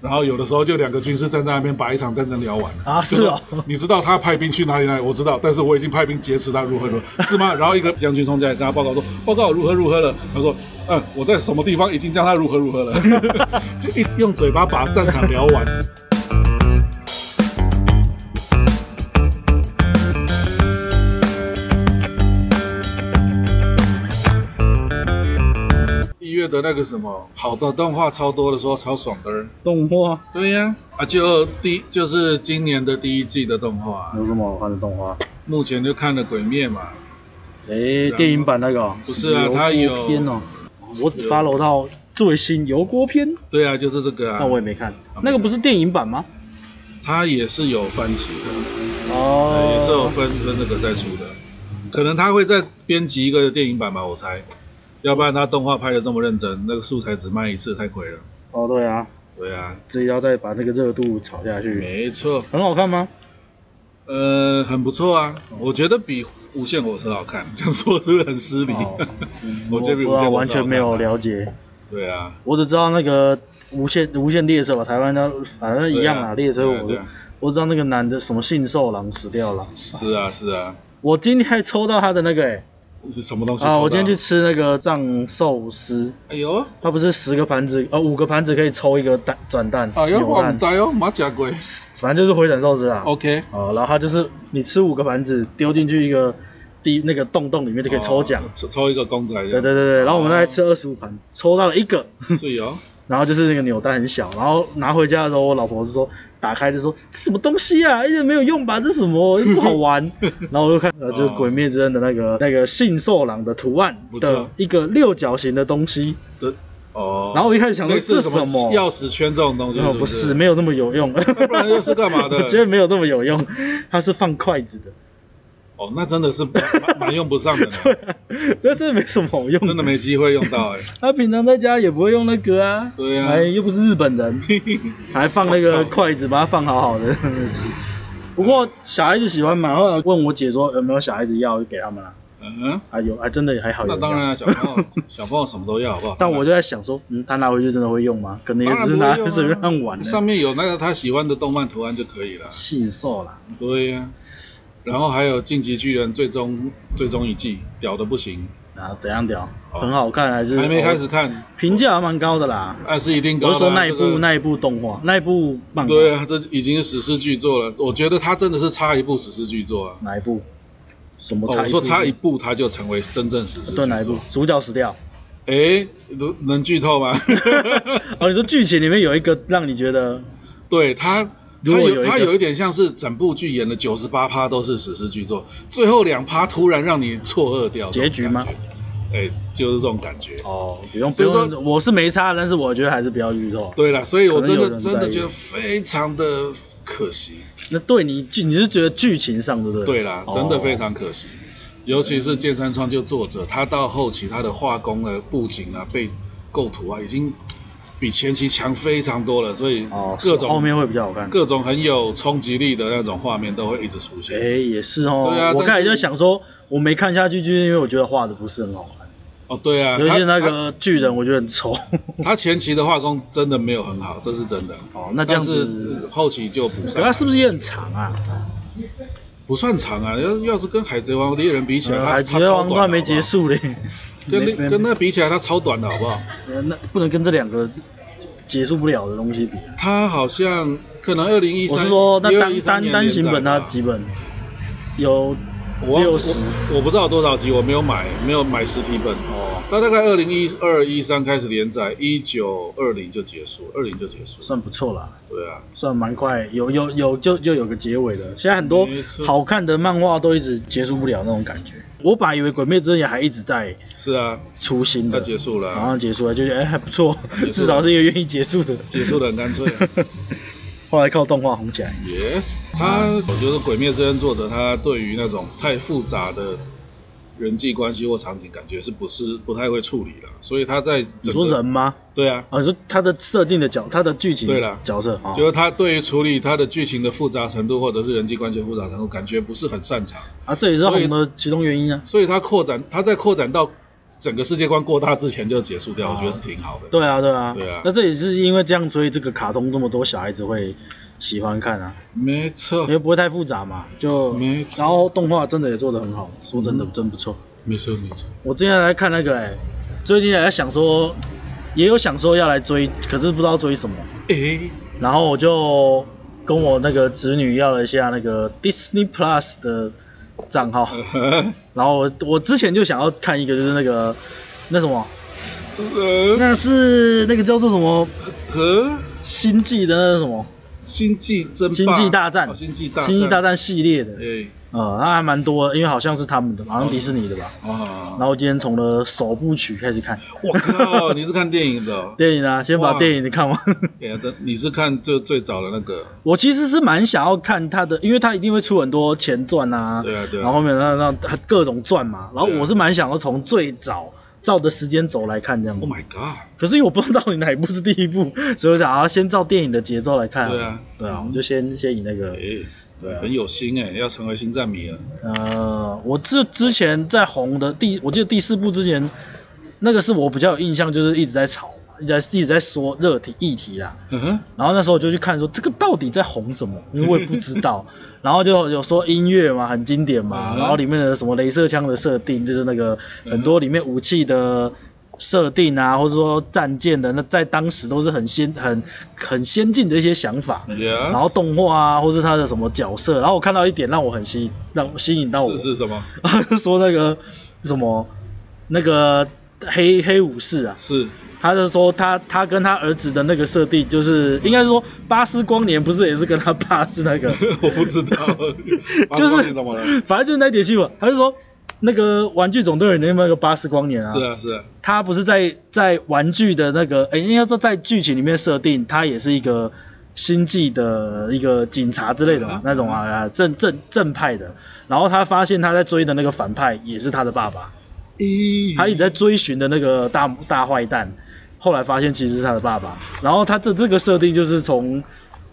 然后有的时候就两个军师站在那边把一场战争聊完啊，是哦，你知道他派兵去哪里呢？我知道，但是我已经派兵劫持他如何如何，是吗？然后一个将军冲进来跟他报告说，报告如何如何了。他说，嗯，我在什么地方已经将他如何如何了，就一直用嘴巴把战场聊完。的那个什么好的动画超多的时候超爽的动画，对呀啊，就第就是今年的第一季的动画，有什么好看的动画？目前就看了《鬼灭》嘛，哎，电影版那个？不是啊，它有片哦，我只 follow 到最新油锅篇，对啊，就是这个啊，那我也没看，那个不是电影版吗？它也是有番集的。哦，也是有分分那个在出的，可能他会再编辑一个电影版吧，我猜。要不然他动画拍的这么认真，那个素材只卖一次太亏了。哦，对啊，对啊，这要再把那个热度炒下去。没错，很好看吗？呃，很不错啊，我觉得比无限火车好看。这样说是不是很失礼？我这边完全没有了解。对啊，我只知道那个无限无限列车吧，台湾的反正一样啊，列车我我知道那个男的什么信受狼死掉了。是啊是啊，我今天还抽到他的那个哎。是什么东西啊？我今天去吃那个藏寿司。哎呦，它不是十个盘子，呃，五个盘子可以抽一个蛋转蛋。哎呦，我不知哦，马甲龟。反正就是回转寿司啦。OK。哦，然后它就是你吃五个盘子，丢进去一个第那个洞洞里面就可以抽奖，抽抽一个公仔。对对对对，然后我们大概吃二十五盘，抽到了一个。是哦。然后就是那个扭蛋很小，然后拿回家的时候，我老婆就说打开就说这什么东西啊，一点没有用吧？这什么又不好玩？然后我就看呃，这个《鬼灭之刃》的那个那个信受郎的图案的一个六角形的东西的哦。然后我一开始想说这是什么钥匙圈这种东西？不是，没有那么有用。不然又是干嘛的？我觉得没有那么有用，它是放筷子的。哦，那真的是蛮蛮用不上的。对啊，那真的没什么好用，真的没机会用到哎。他平常在家也不会用那个啊。对啊，哎，又不是日本人，还放那个筷子，把它放好好的吃。不过小孩子喜欢嘛，后来问我姐说有没有小孩子要，就给他们了。嗯哼，还有，还真的还好。那当然啊，小朋友小朋友什么都要，好不好？但我就在想说，嗯，他拿回去真的会用吗？可能也只是拿随便玩。上面有那个他喜欢的动漫图案就可以了。信受郎。对呀。然后还有《进击巨人》最终最终一季，屌的不行啊！怎样屌？很好看还是？还没开始看，评价还蛮高的啦。还是一定高。我说那一部那一部动画，那一部漫画。对啊，这已经是史诗巨作了。我觉得它真的是差一部史诗巨作啊。哪一部？什么差？我说差一部它就成为真正史诗。对，哪一部？主角死掉。哎，能能剧透吗？哦，你说剧情里面有一个让你觉得？对他。他有它有一点像是整部剧演的九十八趴都是史诗巨作，最后两趴突然让你错愕掉。结局吗？哎，就是这种感觉。哦，不用，不用说，我是没差，但是我觉得还是不要剧透。对了，所以我真的真的觉得非常的可惜。那对你剧，你是觉得剧情上对不对？对啦，真的非常可惜。尤其是剑山川就作者，他到后期他的画工啊、布景啊、被构图啊，已经。比前期强非常多了，所以哦各种后面会比较好看，各种很有冲击力的那种画面都会一直出现。哎，也是哦。对啊，我刚才就想说，我没看下去，就是因为我觉得画的不是很好看。哦，对啊，尤其那个巨人，我觉得很丑。他前期的画工真的没有很好，这是真的。哦，那这样子后期就补上。他是不是也很长啊？不算长啊，要要是跟海贼王猎人比起来，海贼王还没结束嘞。跟那跟那比起来，它超短的好不好？那不能跟这两个结束不了的东西比。它好像可能二零一三，我是说那单单单行本它几本？有六十，我不知道多少集，我没有买，没有买实体本。哦，它大概二零一二一三开始连载，一九二零就结束，二零就结束，算不错啦。对啊，算蛮快，有有有就就有个结尾的。现在很多好看的漫画都一直结束不了那种感觉。我本来以为《鬼灭之刃》还一直在，是啊，出新的，它结束了，然后结束了，就觉得哎还不错，至少是一个愿意结束的，结束的很干脆。后来靠动画红起来。Yes，他我觉得《鬼灭之刃》作者他对于那种太复杂的。人际关系或场景，感觉是不是不太会处理了？所以他在你说人吗？对啊，啊，你说他的设定的角，他的剧情对了角色，就是他对于处理他的剧情的复杂程度，或者是人际关系的复杂程度，感觉不是很擅长啊。这也是红的其中原因啊。所以他扩展，他在扩展到整个世界观过大之前就结束掉，我觉得是挺好的。对啊，对啊，对啊。那这也是因为这样，所以这个卡通这么多小孩子会喜欢看啊，没因错，为不会太复杂嘛，就没错。然后动画真的也做得很好，说真的真不错。没错，没错。我今天来看那个、欸，哎，最近还在想说，也有想说要来追，可是不知道追什么，诶，然后我就跟我那个侄女要了一下那个 Disney Plus 的账号，然后我我之前就想要看一个，就是那个那什么，呃，那是那个叫做什么？和星际的那个什么？星际争，星际大战，哦星际大战，系列的，诶，呃，那还蛮多的，因为好像是他们的，好像迪士尼的吧。啊，然后今天从了首部曲开始看我靠，你是看电影的哦？电影啊，先把哇电影看完。哎呀，这你是看最最早的那个？我其实是蛮想要看他的，因为他一定会出很多前传啊，对啊对啊然后后面让让各种传嘛，然后我是蛮想要从最早照的时间轴来看这样子 Oh。my god！可是因为我不知道到底哪一部是第一部，所以我想要先照电影的节奏来看。对啊，对啊，我们就先先以那个，哎，对啊很有心哎，要成为星战迷了。呃，我这之前在红的第，我记得第四部之前，那个是我比较有印象，就是一直在吵，一直在一直在说热题议题啦。嗯哼，然后那时候我就去看说这个到底在红什么，因为我也不知道。然后就有说音乐嘛，很经典嘛，嗯然后里面的什么镭射枪的设定，就是那个很多里面武器的设定啊，或者说战舰的，那在当时都是很先很很先进的一些想法。然，后动画啊，或是他的什么角色，然后我看到一点让我很吸引，让我吸引到我，是是什么？说那个什么那个黑黑武士啊，是。他就说他他跟他儿子的那个设定，就是应该是说巴斯光年不是也是跟他爸是那个，我不知道，就是你怎么了？反正就是那点新闻，他就说那个玩具总动员里面那个巴斯光年啊，是啊是啊，他不是在在玩具的那个，哎、应该说在剧情里面设定，他也是一个星际的一个警察之类的那种啊正正正派的。然后他发现他在追的那个反派也是他的爸爸，咦，他一直在追寻的那个大大坏蛋，后来发现其实是他的爸爸。然后他这这个设定就是从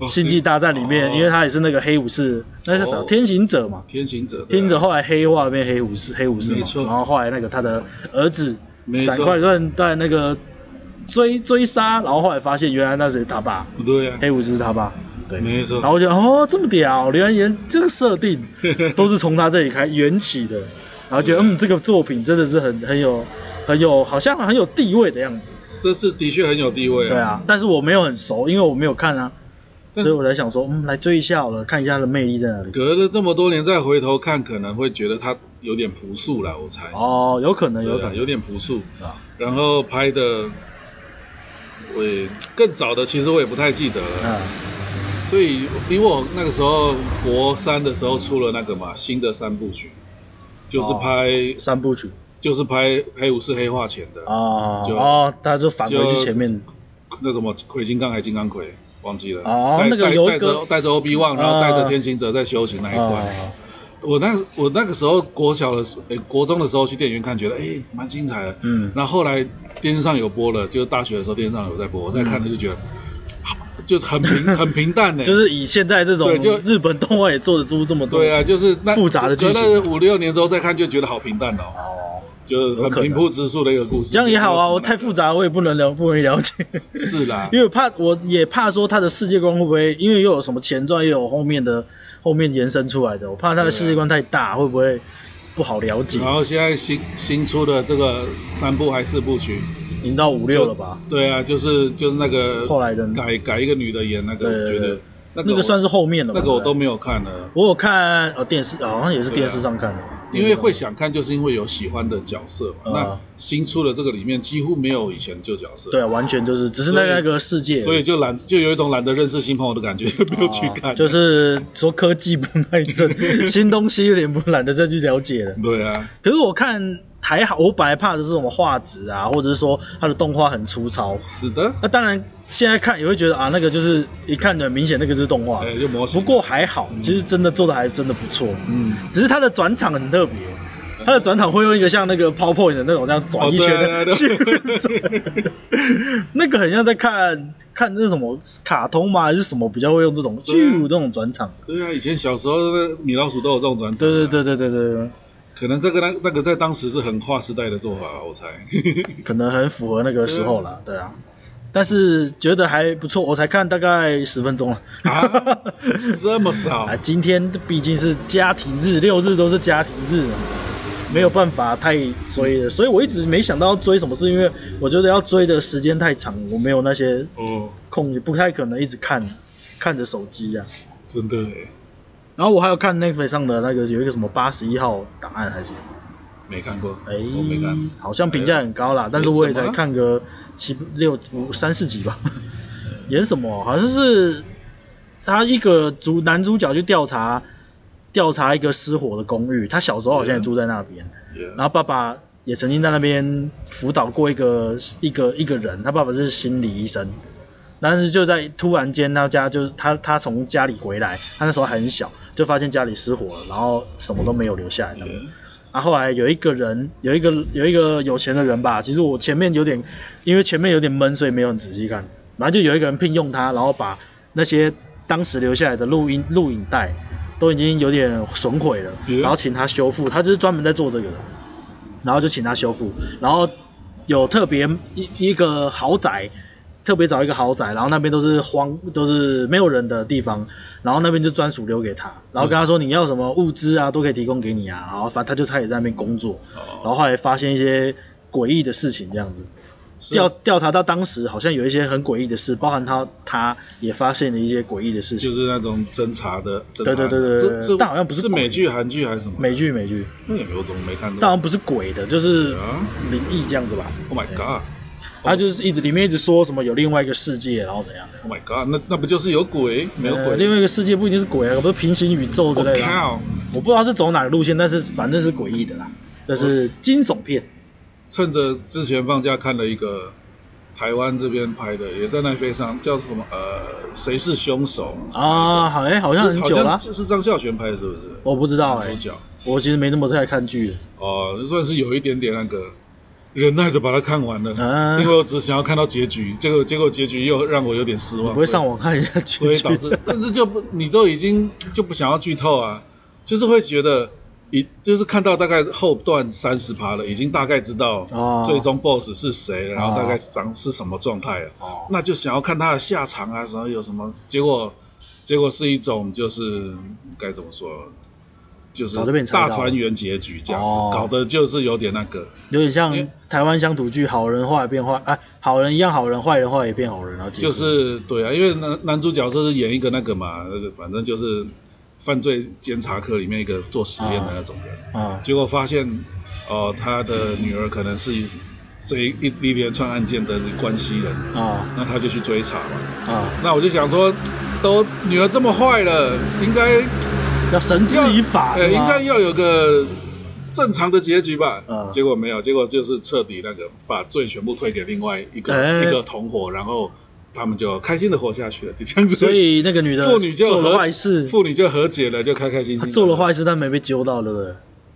星际大战里面，哦。因为他也是那个黑武士，那是啥？哦天行者嘛。天行者，天行者后来黑化变黑武士，黑武士嘛然后后来那个他的儿子斩快断在那个追追杀，然后后来发现原来那是他爸，对呀，黑武士是他爸。对，没错。然后我就哦这么屌，原来原这个设定 都是从他这里开缘起的，然后觉得嗯这个作品真的是很很有很有好像很有地位的样子。这是的确很有地位啊。对啊，但是我没有很熟，因为我没有看啊，所以我才想说嗯来追一下好了，看一下它的魅力在哪里。隔了这么多年再回头看，可能会觉得它有点朴素了，我猜。哦，有可能有可能啊有点朴素啊。然后拍的，我也更早的其实我也不太记得了。啊。所以因为我那个时候国三的时候出了那个嘛新的三部曲，就是拍、三部曲就是拍黑武士黑化前的、哦就哦，他就返回去前面那什么魁金刚还金刚魁忘记了。哦带带那个有一个带着带着 Obi Wan，然后带着天行者在修行那一段。哦。我那我那个时候国小的时，诶国中的时候去电影院看，觉得诶蛮精彩的。嗯，然后后来电视上有播了，就是大学的时候电视上有在播，我在看的就觉得，好就很平 很平淡呢。就是以现在这种对就日本动画也做得出这么多，对啊，就是那复杂的剧情隔了五六年之后再看，就觉得好平淡哦，哦，就很平铺直述的一个故事。这样也好啊，我太复杂，我也不能了 不容易了解，是啦，因为怕我也怕说他的世界观会不会，因为又有什么前传，又有后面的后面延伸出来的，我怕他的世界观太大，会不会不好了解？然后现在新新出的这个三部还四部曲，已经到五六了吧？对啊，就是就是那个后来的。改改一个女的演那个，我觉得那个那个算是后面了吧，对不对？那个我都没有看了。我有看呃电视，好像也是电视上看的，因为会想看，就是因为有喜欢的角色嘛。嗯那新出的这个里面几乎没有以前旧角色，对，完全就是只是那个那个世界，所以就懒，就有一种懒得认识新朋友的感觉，就没有去看。哦就是说科技不耐 症，新东西有点不懒得再去了解了。对啊，可是我看还好，我本来怕的是什么画质啊，或者是说它的动画很粗糙。是的，那当然现在看也会觉得啊，那个就是一看很明显那个就是动画。哎，就模型。不过还好，其实真的做的还真的不错。嗯，只是它的转场很特别。它的转场会用一个像那个 PowerPoint 的那种这样转一圈的哦对去转，那个很像在看看这是什么卡通吗？还是什么比较会用这种咻这种转场？对啊，以前小时候那米老鼠都有这种转场。对对对对对对对。可能这个那那个在当时是很跨时代的做法，我猜。可能很符合那个时候了，对啊。但是觉得还不错，我才看大概十分钟了。啊，这么少啊！今天毕竟是家庭日，六日都是家庭日，没有办法太追了，所以我一直没想到要追什么，是因为我觉得要追的时间太长，我没有那些哦空，也不太可能一直看看着手机啊。真的。然后我还有看 Netflix 上的那个有一个什么八十一号档案还是什么，没看过，哎，我没看，好像评价很高啦，但是我也才看个。七六五三四集吧，演什么？好像是他一个主男主角去调查调查一个失火的公寓。他小时候好像也住在那边.然后爸爸也曾经在那边辅导过一个一个一个人。他爸爸是心理医生，但是就在突然间，他家就是他他从家里回来，他那时候还很小，就发现家里失火了，然后什么都没有留下来。然后后来有一个人，有一个有一个有钱的人吧。其实我前面有点，因为前面有点闷，所以没有很仔细看。然后就有一个人聘用他，然后把那些当时留下来的录音录影带都已经有点损毁了，然后请他修复。他就是专门在做这个的，然后就请他修复。然后有特别一一个豪宅。特别找一个豪宅，然后那边都是荒，都是没有人的地方，然后那边就专属留给他，然后跟他说你要什么物资啊，都可以提供给你啊，然后反正他就他也在那边工作，然后后来发现一些诡异的事情，这样子调调查到当时好像有一些很诡异的事，包含他他也发现了一些诡异的事情，就是那种侦查的，侦查的。对对对对对，但好像不是是美剧、韩剧还是什么？美剧美剧，那也没有怎么没看到，当然不是鬼的，就是灵异这样子吧？Oh my god！他就是一直里面一直说什么有另外一个世界，然后怎样？Oh my god！那那不就是有鬼？没有鬼，另外一个世界不一定是鬼啊，不是平行宇宙之类的。Oh, 我不知道是走哪个路线，但是反正是诡异的啦。这是惊悚片。趁着之前放假看了一个台湾这边拍的，也在奈飞上，叫什么？呃，谁是凶手啊？好，哎，好像很久了。是张孝全拍的，是不是？我不知道哎、欸，我其实没那么太爱看剧。哦，算是有一点点那个。忍耐着把它看完了，啊、因为我只想要看到结局，结果结果结局又让我有点失望。不会上网看一下所以导致，但是就不，你都已经就不想要剧透啊，就是会觉得，一就是看到大概后段三十趴了，已经大概知道最终 BOSS 是谁，然后大概长是什么状态了，哦、那就想要看他的下场啊，什么有什么结果，结果是一种就是该怎么说？就是大团圆结局这样子，哦、搞得就是有点那个，有点像台湾乡土剧，好人后来变坏，哎，好人一样好人，坏人坏也变好人，然后就是对啊，因为男男主角是演一个那个嘛，那个反正就是犯罪监察科里面一个做实验的那种人，啊，啊。结果发现哦、呃，他的女儿可能是这一一连串案件的关系人。啊，那他就去追查嘛，啊，那我就想说，都女儿这么坏了，应该。要绳之以法，呃，应该要有个正常的结局吧？嗯，结果没有，结果就是彻底那个把罪全部推给另外一个、欸、一个同伙，然后他们就开心的活下去了，就这样子。所以那个女的妇女就做了坏事，妇女就和解了，就开开心心。做了坏事，但没被揪到，对不对？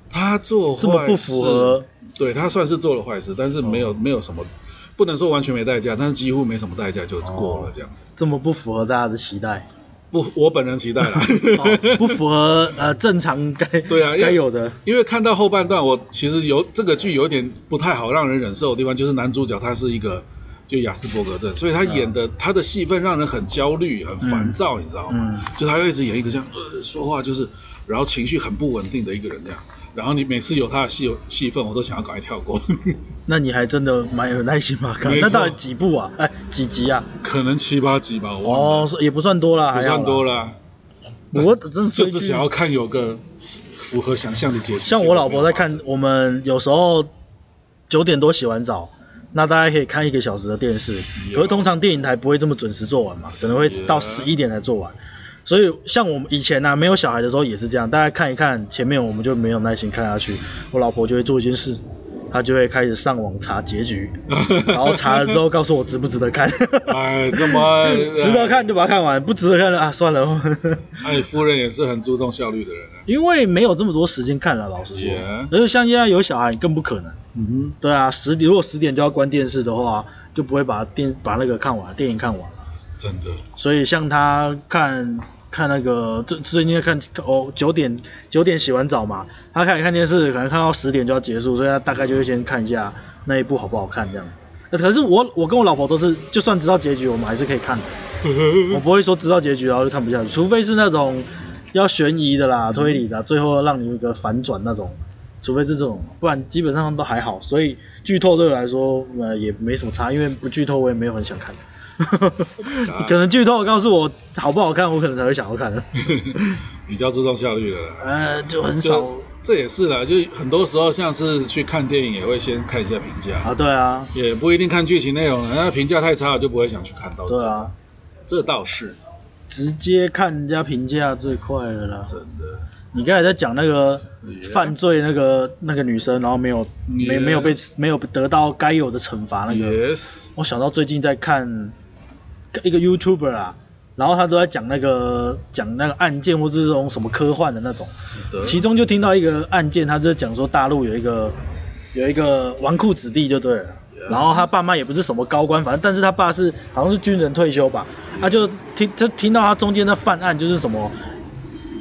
他做坏事，这么不符合，对他算是做了坏事，但是没有、哦、没有什么，不能说完全没代价，但是几乎没什么代价就过了这样子、哦。这么不符合大家的期待。不，我本人期待了，哦，不符合呃正常该 对啊该有的，因为看到后半段，我其实有这个剧有点不太好让人忍受的地方，就是男主角他是一个就亚斯伯格症，所以他演的、嗯、他的戏份让人很焦虑、很烦躁，嗯、你知道吗？嗯、就他要一直演一个这样呃说话就是，然后情绪很不稳定的一个人这样。然后你每次有他的戏戏份，我都想要赶快跳过。那你还真的蛮有耐心吧？看错那到底几部啊？哎，几集啊？可能七八集吧。哦，也不算多啦，不算多啦。我真的就是想要看有个符合想象的结局。像我老婆在看，我们有时候九点多洗完澡，那大家可以看一个小时的电视。可是通常电影台不会这么准时做完嘛，可能会到十一点才做完。所以，像我们以前呢、啊，没有小孩的时候也是这样，大家看一看前面，我们就没有耐心看下去。我老婆就会做一件事，她就会开始上网查结局，然后查了之后告诉我值不值得看。哎，这么 值得看就把它看完，不值得看了啊，算了。哎，夫人也是很注重效率的人啊。因为没有这么多时间看了，老实说。而且像现在有小孩更不可能。嗯哼，对啊，十点如果十点就要关电视的话，就不会把电把那个看完，电影看完。真的，所以像他看看那个最最近在看哦九点九点洗完澡嘛，他开始看电视，可能看到十点就要结束，所以他大概就会先看一下那一部好不好看这样。可是我我跟我老婆都是，就算知道结局，我们还是可以看的。我不会说知道结局然后就看不下去，除非是那种要悬疑的啦、推理的，最后让你有一个反转那种，除非是这种，不然基本上都还好。所以剧透对我来说呃也没什么差，因为不剧透我也没有很想看。可能剧透告诉我好不好看，我可能才会想要看。比较注重效率的啦，呃，就很少。这也是啦，就很多时候像是去看电影，也会先看一下评价啊。对啊，也不一定看剧情内容，那评价太差了就不会想去看到。对啊，这倒是，直接看人家评价最快的啦。真的，你刚才在讲那个犯罪那个.那个女生，然后没有.没没有被没有得到该有的惩罚那个。Yes，我想到最近在看一个 YouTuber 啊。然后他都在讲那个讲那个案件，或是这种什么科幻的那种。的其中就听到一个案件，他是讲说大陆有一个有一个纨绔子弟就对了。然后他爸妈也不是什么高官，反正但是他爸是好像是军人退休吧。他就听他听到他中间的犯案就是什么，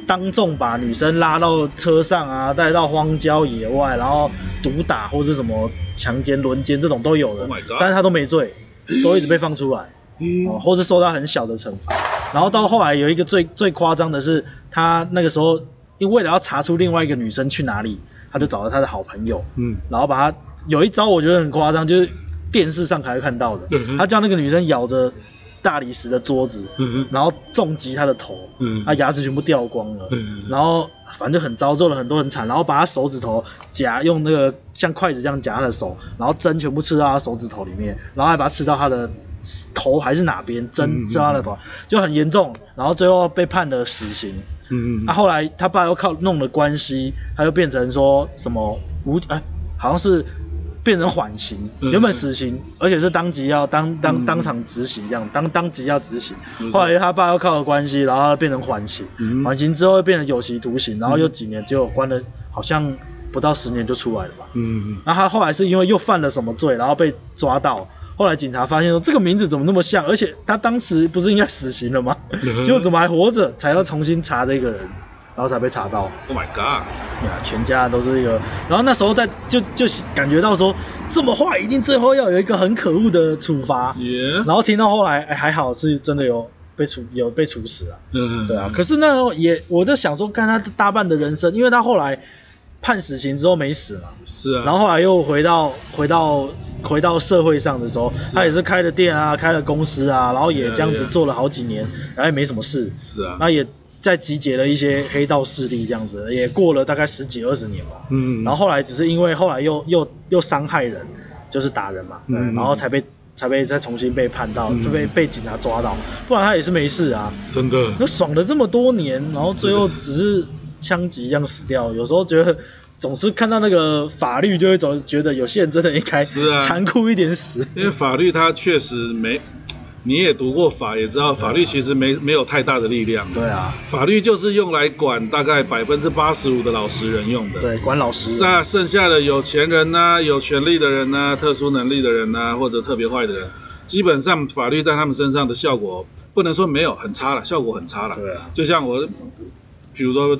当众把女生拉到车上啊，带到荒郊野外，然后毒打或是什么强奸、轮奸这种都有的。Oh、但是他都没罪，都一直被放出来。哦，或是受到很小的惩罚，然后到后来有一个最最夸张的是，他那个时候因为为了要查出另外一个女生去哪里，他就找了他的好朋友，嗯，然后把他有一招我觉得很夸张，就是电视上才会看到的，嗯、他叫那个女生咬着大理石的桌子，嗯哼。然后重击她的头，嗯，她牙齿全部掉光了，嗯哼，然后反正就很糟，做了很多很惨，然后把他手指头夹用那个像筷子这样夹他的手，然后针全部刺到他手指头里面，然后还把它刺到他的。头还是哪边针扎了的头，就很严重，然后最后被判了死刑。嗯嗯。那、啊、后来他爸又靠弄了关系，他又变成说什么无哎、欸，好像是变成缓刑，原本死刑，而且是当即要当当当场执行这样，当当即要执行。后来他爸又靠了关系，然后他变成缓刑，缓刑之后又变成有期徒刑，然后又几年就关了，好像不到十年就出来了吧。嗯嗯。那他后来是因为又犯了什么罪，然后被抓到。后来警察发现说，这个名字怎么那么像？而且他当时不是应该死刑了吗？结果怎么还活着？才要重新查这个人，然后才被查到。Oh my god！呀，全家都是一个。然后那时候在就就感觉到说，这么坏，一定最后要有一个很可恶的处罚。然后听到后来，哎，还好是真的有被处有被处死啊。嗯，对啊。可是那也我在想说，看他大半的人生，因为他后来。判死刑之后没死嘛？是啊，然后后来又回到回到回到社会上的时候，他也是开了店啊，开了公司啊，然后也这样子做了好几年，然后也没什么事。是啊，那也在集结了一些黑道势力，这样子也过了大概十几二十年吧。嗯，然后后来只是因为后来又又又伤害人，就是打人嘛，嗯，然后才被才被再重新被判到，就被被警察抓到，不然他也是没事啊。真的，那爽了这么多年，然后最后只是。枪击一样死掉，有时候觉得总是看到那个法律，就会总觉得有些人真的应该残酷一点死。因为法律它确实没，你也读过法，也知道法律其实没没有太大的力量。对啊，法律就是用来管大概百分之八十五的老实人用的。对，管老实人。是啊，剩下的有钱人呐、啊、有权利的人呐、啊、特殊能力的人呐、啊，或者特别坏的人，基本上法律在他们身上的效果不能说没有，很差了，效果很差了。对啊，就像我，比如说。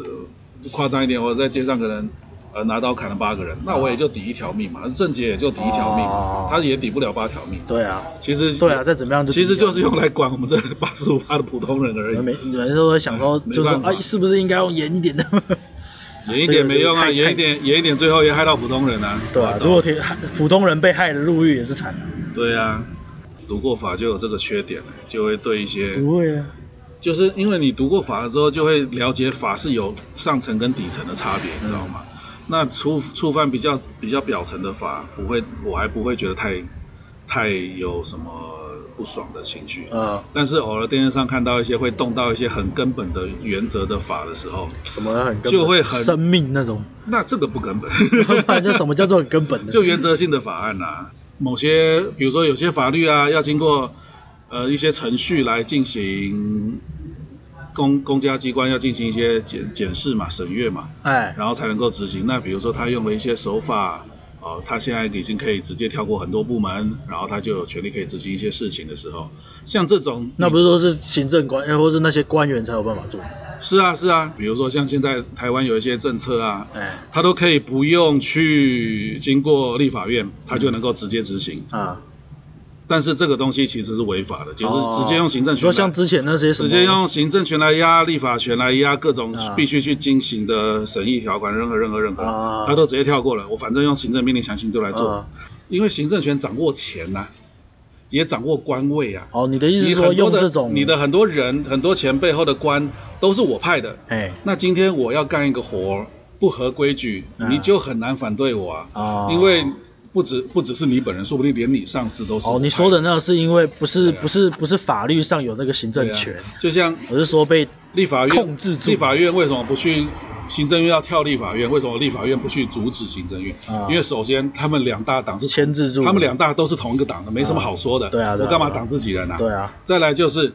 夸张一点，我在街上可能，呃，拿刀砍了八个人，那我也就抵一条命嘛。郑杰也就抵一条命，哦、他也抵不了八条命。对啊，其实对啊，再怎么样就其实就是用来管我们这八十五趴的普通人而已。没，有人都会想说，就是啊，是不是应该用严一点的？严一点没用啊，严一点，严一点，最后也害到普通人啊。对啊，如果普通人被害的入狱也是惨。对啊，读过法就有这个缺点，就会对一些不会啊。就是因为你读过法了之后，就会了解法是有上层跟底层的差别，你知道吗？嗯、那触触犯比较比较表层的法，不会，我还不会觉得太太有什么不爽的情绪。嗯。但是偶尔电视上看到一些会动到一些很根本的原则的法的时候，什么很根本就会很生命那种。那这个不根本。那什么叫做很根本的？就原则性的法案啊，某些比如说有些法律啊，要经过。呃，一些程序来进行公公家机关要进行一些检检视嘛、审阅嘛，哎，然后才能够执行。那比如说他用了一些手法，哦，他现在已经可以直接跳过很多部门，然后他就有权利可以执行一些事情的时候，像这种那不是都是行政官，或是那些官员才有办法做？是啊，是啊，比如说像现在台湾有一些政策啊，哎，他都可以不用去经过立法院，他就能够直接执行啊。但是这个东西其实是违法的，就是直接用行政权。说像之前那些直接用行政权来压立法权来压各种必须去进行的审议条款，任何任何任何，他都直接跳过了。我反正用行政命令强行就来做，因为行政权掌握钱呐，也掌握官位啊。哦，你的意思是说用这种，你的很多人很多钱背后的官都是我派的。哎，那今天我要干一个活不合规矩，你就很难反对我啊，因为。不止不只是你本人，说不定连你上司都是。哦，你说的那个是因为不是不是不是法律上有这个行政权，就像我是说被立法院控制住。立法院为什么不去？行政院要跳立法院，为什么立法院不去阻止行政院？因为首先他们两大党是牵制住，他们两大都是同一个党的，没什么好说的。对啊，我干嘛挡自己人啊？对啊。再来就是。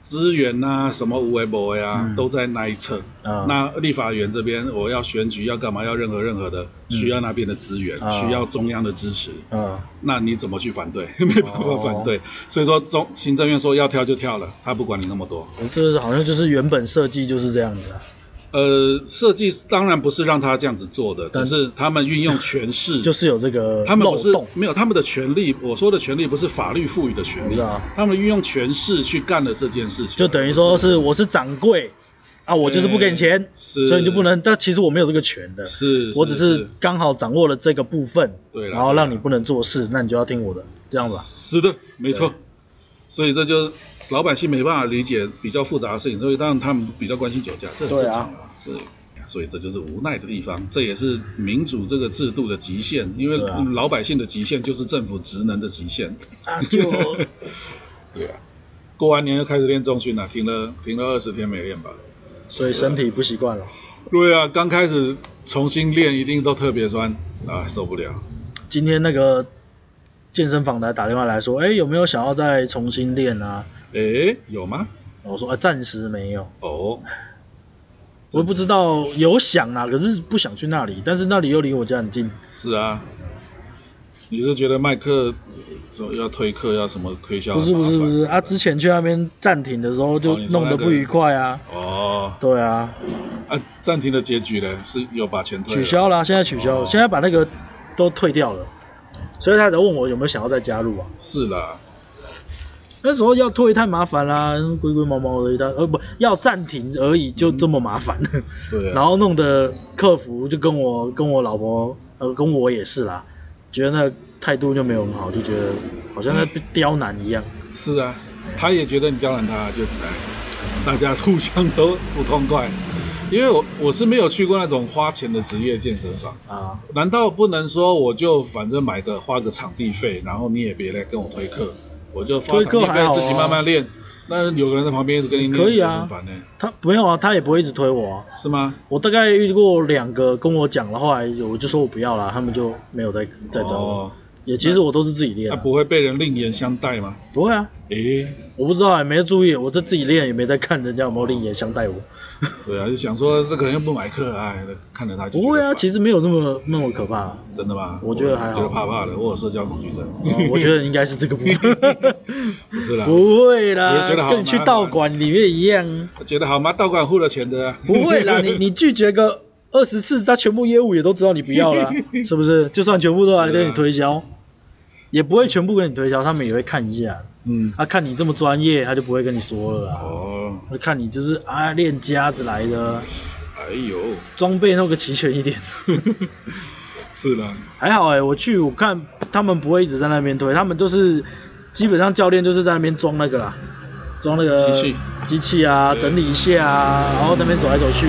资源啊，什么无为不为啊，都在那一侧。那立法院这边，我要选举，要干嘛？要任何任何的需要那边的资源，需要中央的支持。嗯，那你怎么去反对？没办法反对。所以说，中行政院说要跳就跳了，他不管你那么多。这是好像就是原本设计就是这样子。呃，设计当然不是让他这样子做的，只是他们运用权势，就是有这个他们不是没有他们的权利。我说的权利不是法律赋予的权利，他们运用权势去干了这件事情，就等于说是我是掌柜啊，我就是不给你钱，所以你就不能。但其实我没有这个权的，是我只是刚好掌握了这个部分，对，然后让你不能做事，那你就要听我的，这样吧？是的，没错。所以这就。老百姓没办法理解比较复杂的事情，所以当然他们比较关心酒驾，这很正常啊。是，所以这就是无奈的地方，这也是民主这个制度的极限，因为老百姓的极限就是政府职能的极限。啊，就 对啊，过完年又开始练重训了，停了停了二十天没练吧，所以身体不习惯了。对啊，刚开始重新练一定都特别酸啊，受不了。今天那个健身房来打电话来说，哎，有没有想要再重新练啊？诶，有吗？我说啊，暂时没有。哦，我不知道有想啊，可是不想去那里，但是那里又离我家很近。是啊，你是觉得麦克说要推课要什么推销？不是不是不是啊，之前去那边暂停的时候就弄得不愉快啊。哦，对啊。啊，暂停的结局呢？是有把钱退取消了，现在取消了，现在把那个都退掉了，所以他才问我有没有想要再加入啊？是啦。那时候要退太麻烦啦，龟龟毛毛的一单，呃不要暂停而已，就这么麻烦。嗯、对、啊。然后弄得客服就跟我跟我老婆，呃跟我也是啦，觉得那态度就没有很好，就觉得好像在被刁难一样。是啊，他也觉得你刁难他，就大家互相都不痛快。因为我我是没有去过那种花钱的职业健身房啊，难道不能说我就反正买个花个场地费，然后你也别来跟我推课？我就发课还自己慢慢练，那有个人在旁边一直跟你练，可以啊。很烦呢他没有啊，他也不会一直推我啊。是吗？我大概遇过两个跟我讲了，后来我就说我不要了，他们就没有再再找我。也其实我都是自己练。他不会被人另眼相待吗？不会啊。诶，我不知道，也没注意，我在自己练，也没在看人家有没有另眼相待我。对啊，就想说这可能又不买课，哎，看着他就。不会啊，其实没有那么那么可怕。真的吗？我觉得还好。觉得怕怕的，我有社交恐惧症。我觉得应该是这个部分。不是啦。不会啦。觉得好。跟你去道馆里面一样。觉得好吗？道馆付了钱的。啊不会啦，你你拒绝个二十次，他全部业务也都知道你不要了，是不是？就算全部都来跟你推销，也不会全部跟你推销，他们也会看一下。嗯。他看你这么专业，他就不会跟你说了啦。哦。他看你就是啊练家子来的，哎呦，装备弄个齐全一点，是的，还好哎、欸，我去我看他们不会一直在那边推，他们就是基本上教练就是在那边装那个啦，装那个机器。机器啊，整理一下啊，然后那边走来走去，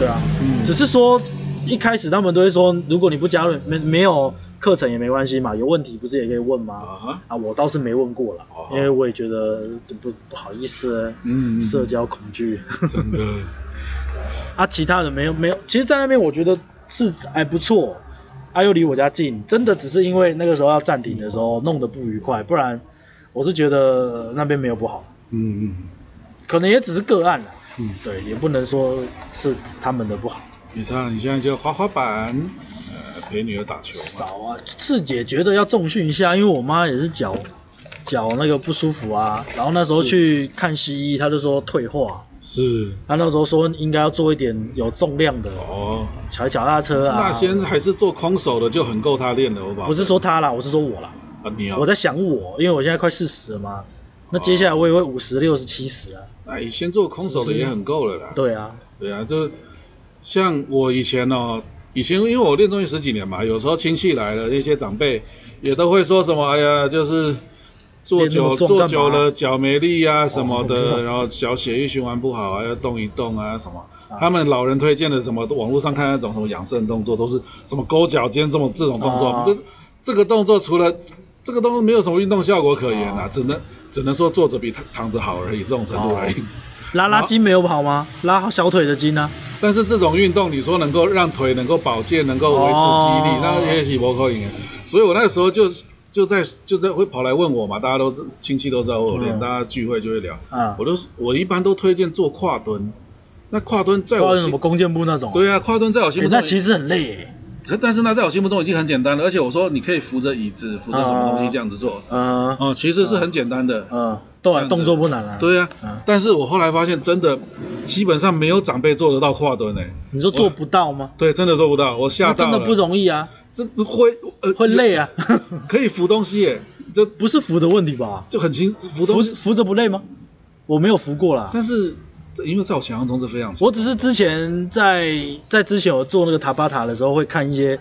对啊，嗯，只是说一开始他们都会说，如果你不加入，没没有。课程也没关系嘛，有问题不是也可以问吗？啊，我倒是没问过了，因为我也觉得不不好意思，嗯，社交恐惧，真的。啊，其他人没有没有，其实，在那边我觉得是还不错，啊，又离我家近，真的只是因为那个时候要暂停的时候弄得不愉快，不然我是觉得那边没有不好，嗯嗯，可能也只是个案了，嗯，对，也不能说是他们的不好。你看你现在就滑滑板。陪女儿打球嘛。少啊，自己也觉得要重训一下，因为我妈也是脚脚那个不舒服啊，然后那时候去看西医，她就说退化。是，他那时候说应该要做一点有重量的哦，踩脚踏车啊。那先还是做空手的就很够他练了，我吧。不是说他啦，我是说我啦。啊，你啊。我在想我，因为我现在快四十了嘛，那接下来我也会五十、六十、七十啊。那你先做空手的也很够了啦。对啊，对啊，就像我以前哦，以前因为我练中医十几年嘛，有时候亲戚来了，一些长辈也都会说什么，哎呀，就是。坐久坐久了脚没力啊什么的，哦、然后小血液循环不好啊，要动一动啊什么。啊、他们老人推荐的什么，网络上看那种什么养生动作，都是什么勾脚尖这么这种动作。这、啊、这个动作除了这个动作没有什么运动效果可言啊，啊只能只能说坐着比躺着好而已，这种程度而已。啊、拉拉筋没有跑吗？拉小腿的筋呢、啊？但是这种运动，你说能够让腿能够保健，能够维持肌力，啊、那也许不可以。所以我那个时候就。就在就在会跑来问我嘛，大家都亲戚都知道我练，嗯、大家聚会就会聊。啊，我都我一般都推荐做跨蹲。那跨蹲在我心什么弓箭步那种？对啊，跨蹲在我心目中、欸、那其实很累。可但是那在我心目中已经很简单了，而且我说你可以扶着椅子，扶着什么东西这样子做。嗯、啊，哦、啊，其实是很简单的。嗯、啊，对、啊，动作不难啊。对啊，啊但是我后来发现真的基本上没有长辈做得到跨蹲诶、欸。你说做不到吗？对，真的做不到，我吓到了。真的不容易啊。这会呃会累啊，可以扶东西耶，这不是扶的问题吧？就很轻，扶扶扶着不累吗？我没有扶过啦，但是因为在我想象中是非常，我只是之前在在之前我做那个塔巴塔的时候会看一些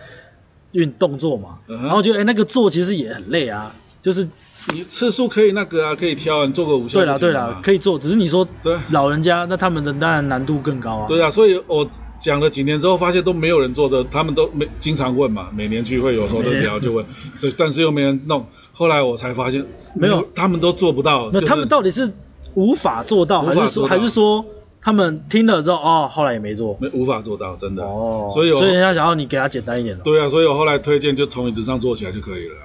运动作嘛，然后觉得哎那个做其实也很累啊，就是你次数可以那个啊，可以挑，你做个五下。对啦对啦，可以做，只是你说对老人家那他们的当然难度更高啊。对啊，所以我。讲了几年之后，发现都没有人做这，他们都没经常问嘛，每年聚会有时候都聊就问，对，但是又没人弄。后来我才发现，没有，他们都做不到。那他们到底是无法做到，还是说还是说他们听了之后哦，后来也没做，没无法做到，真的。哦，所以所以人家想要你给他简单一点。对啊，所以我后来推荐就从椅子上坐起来就可以了。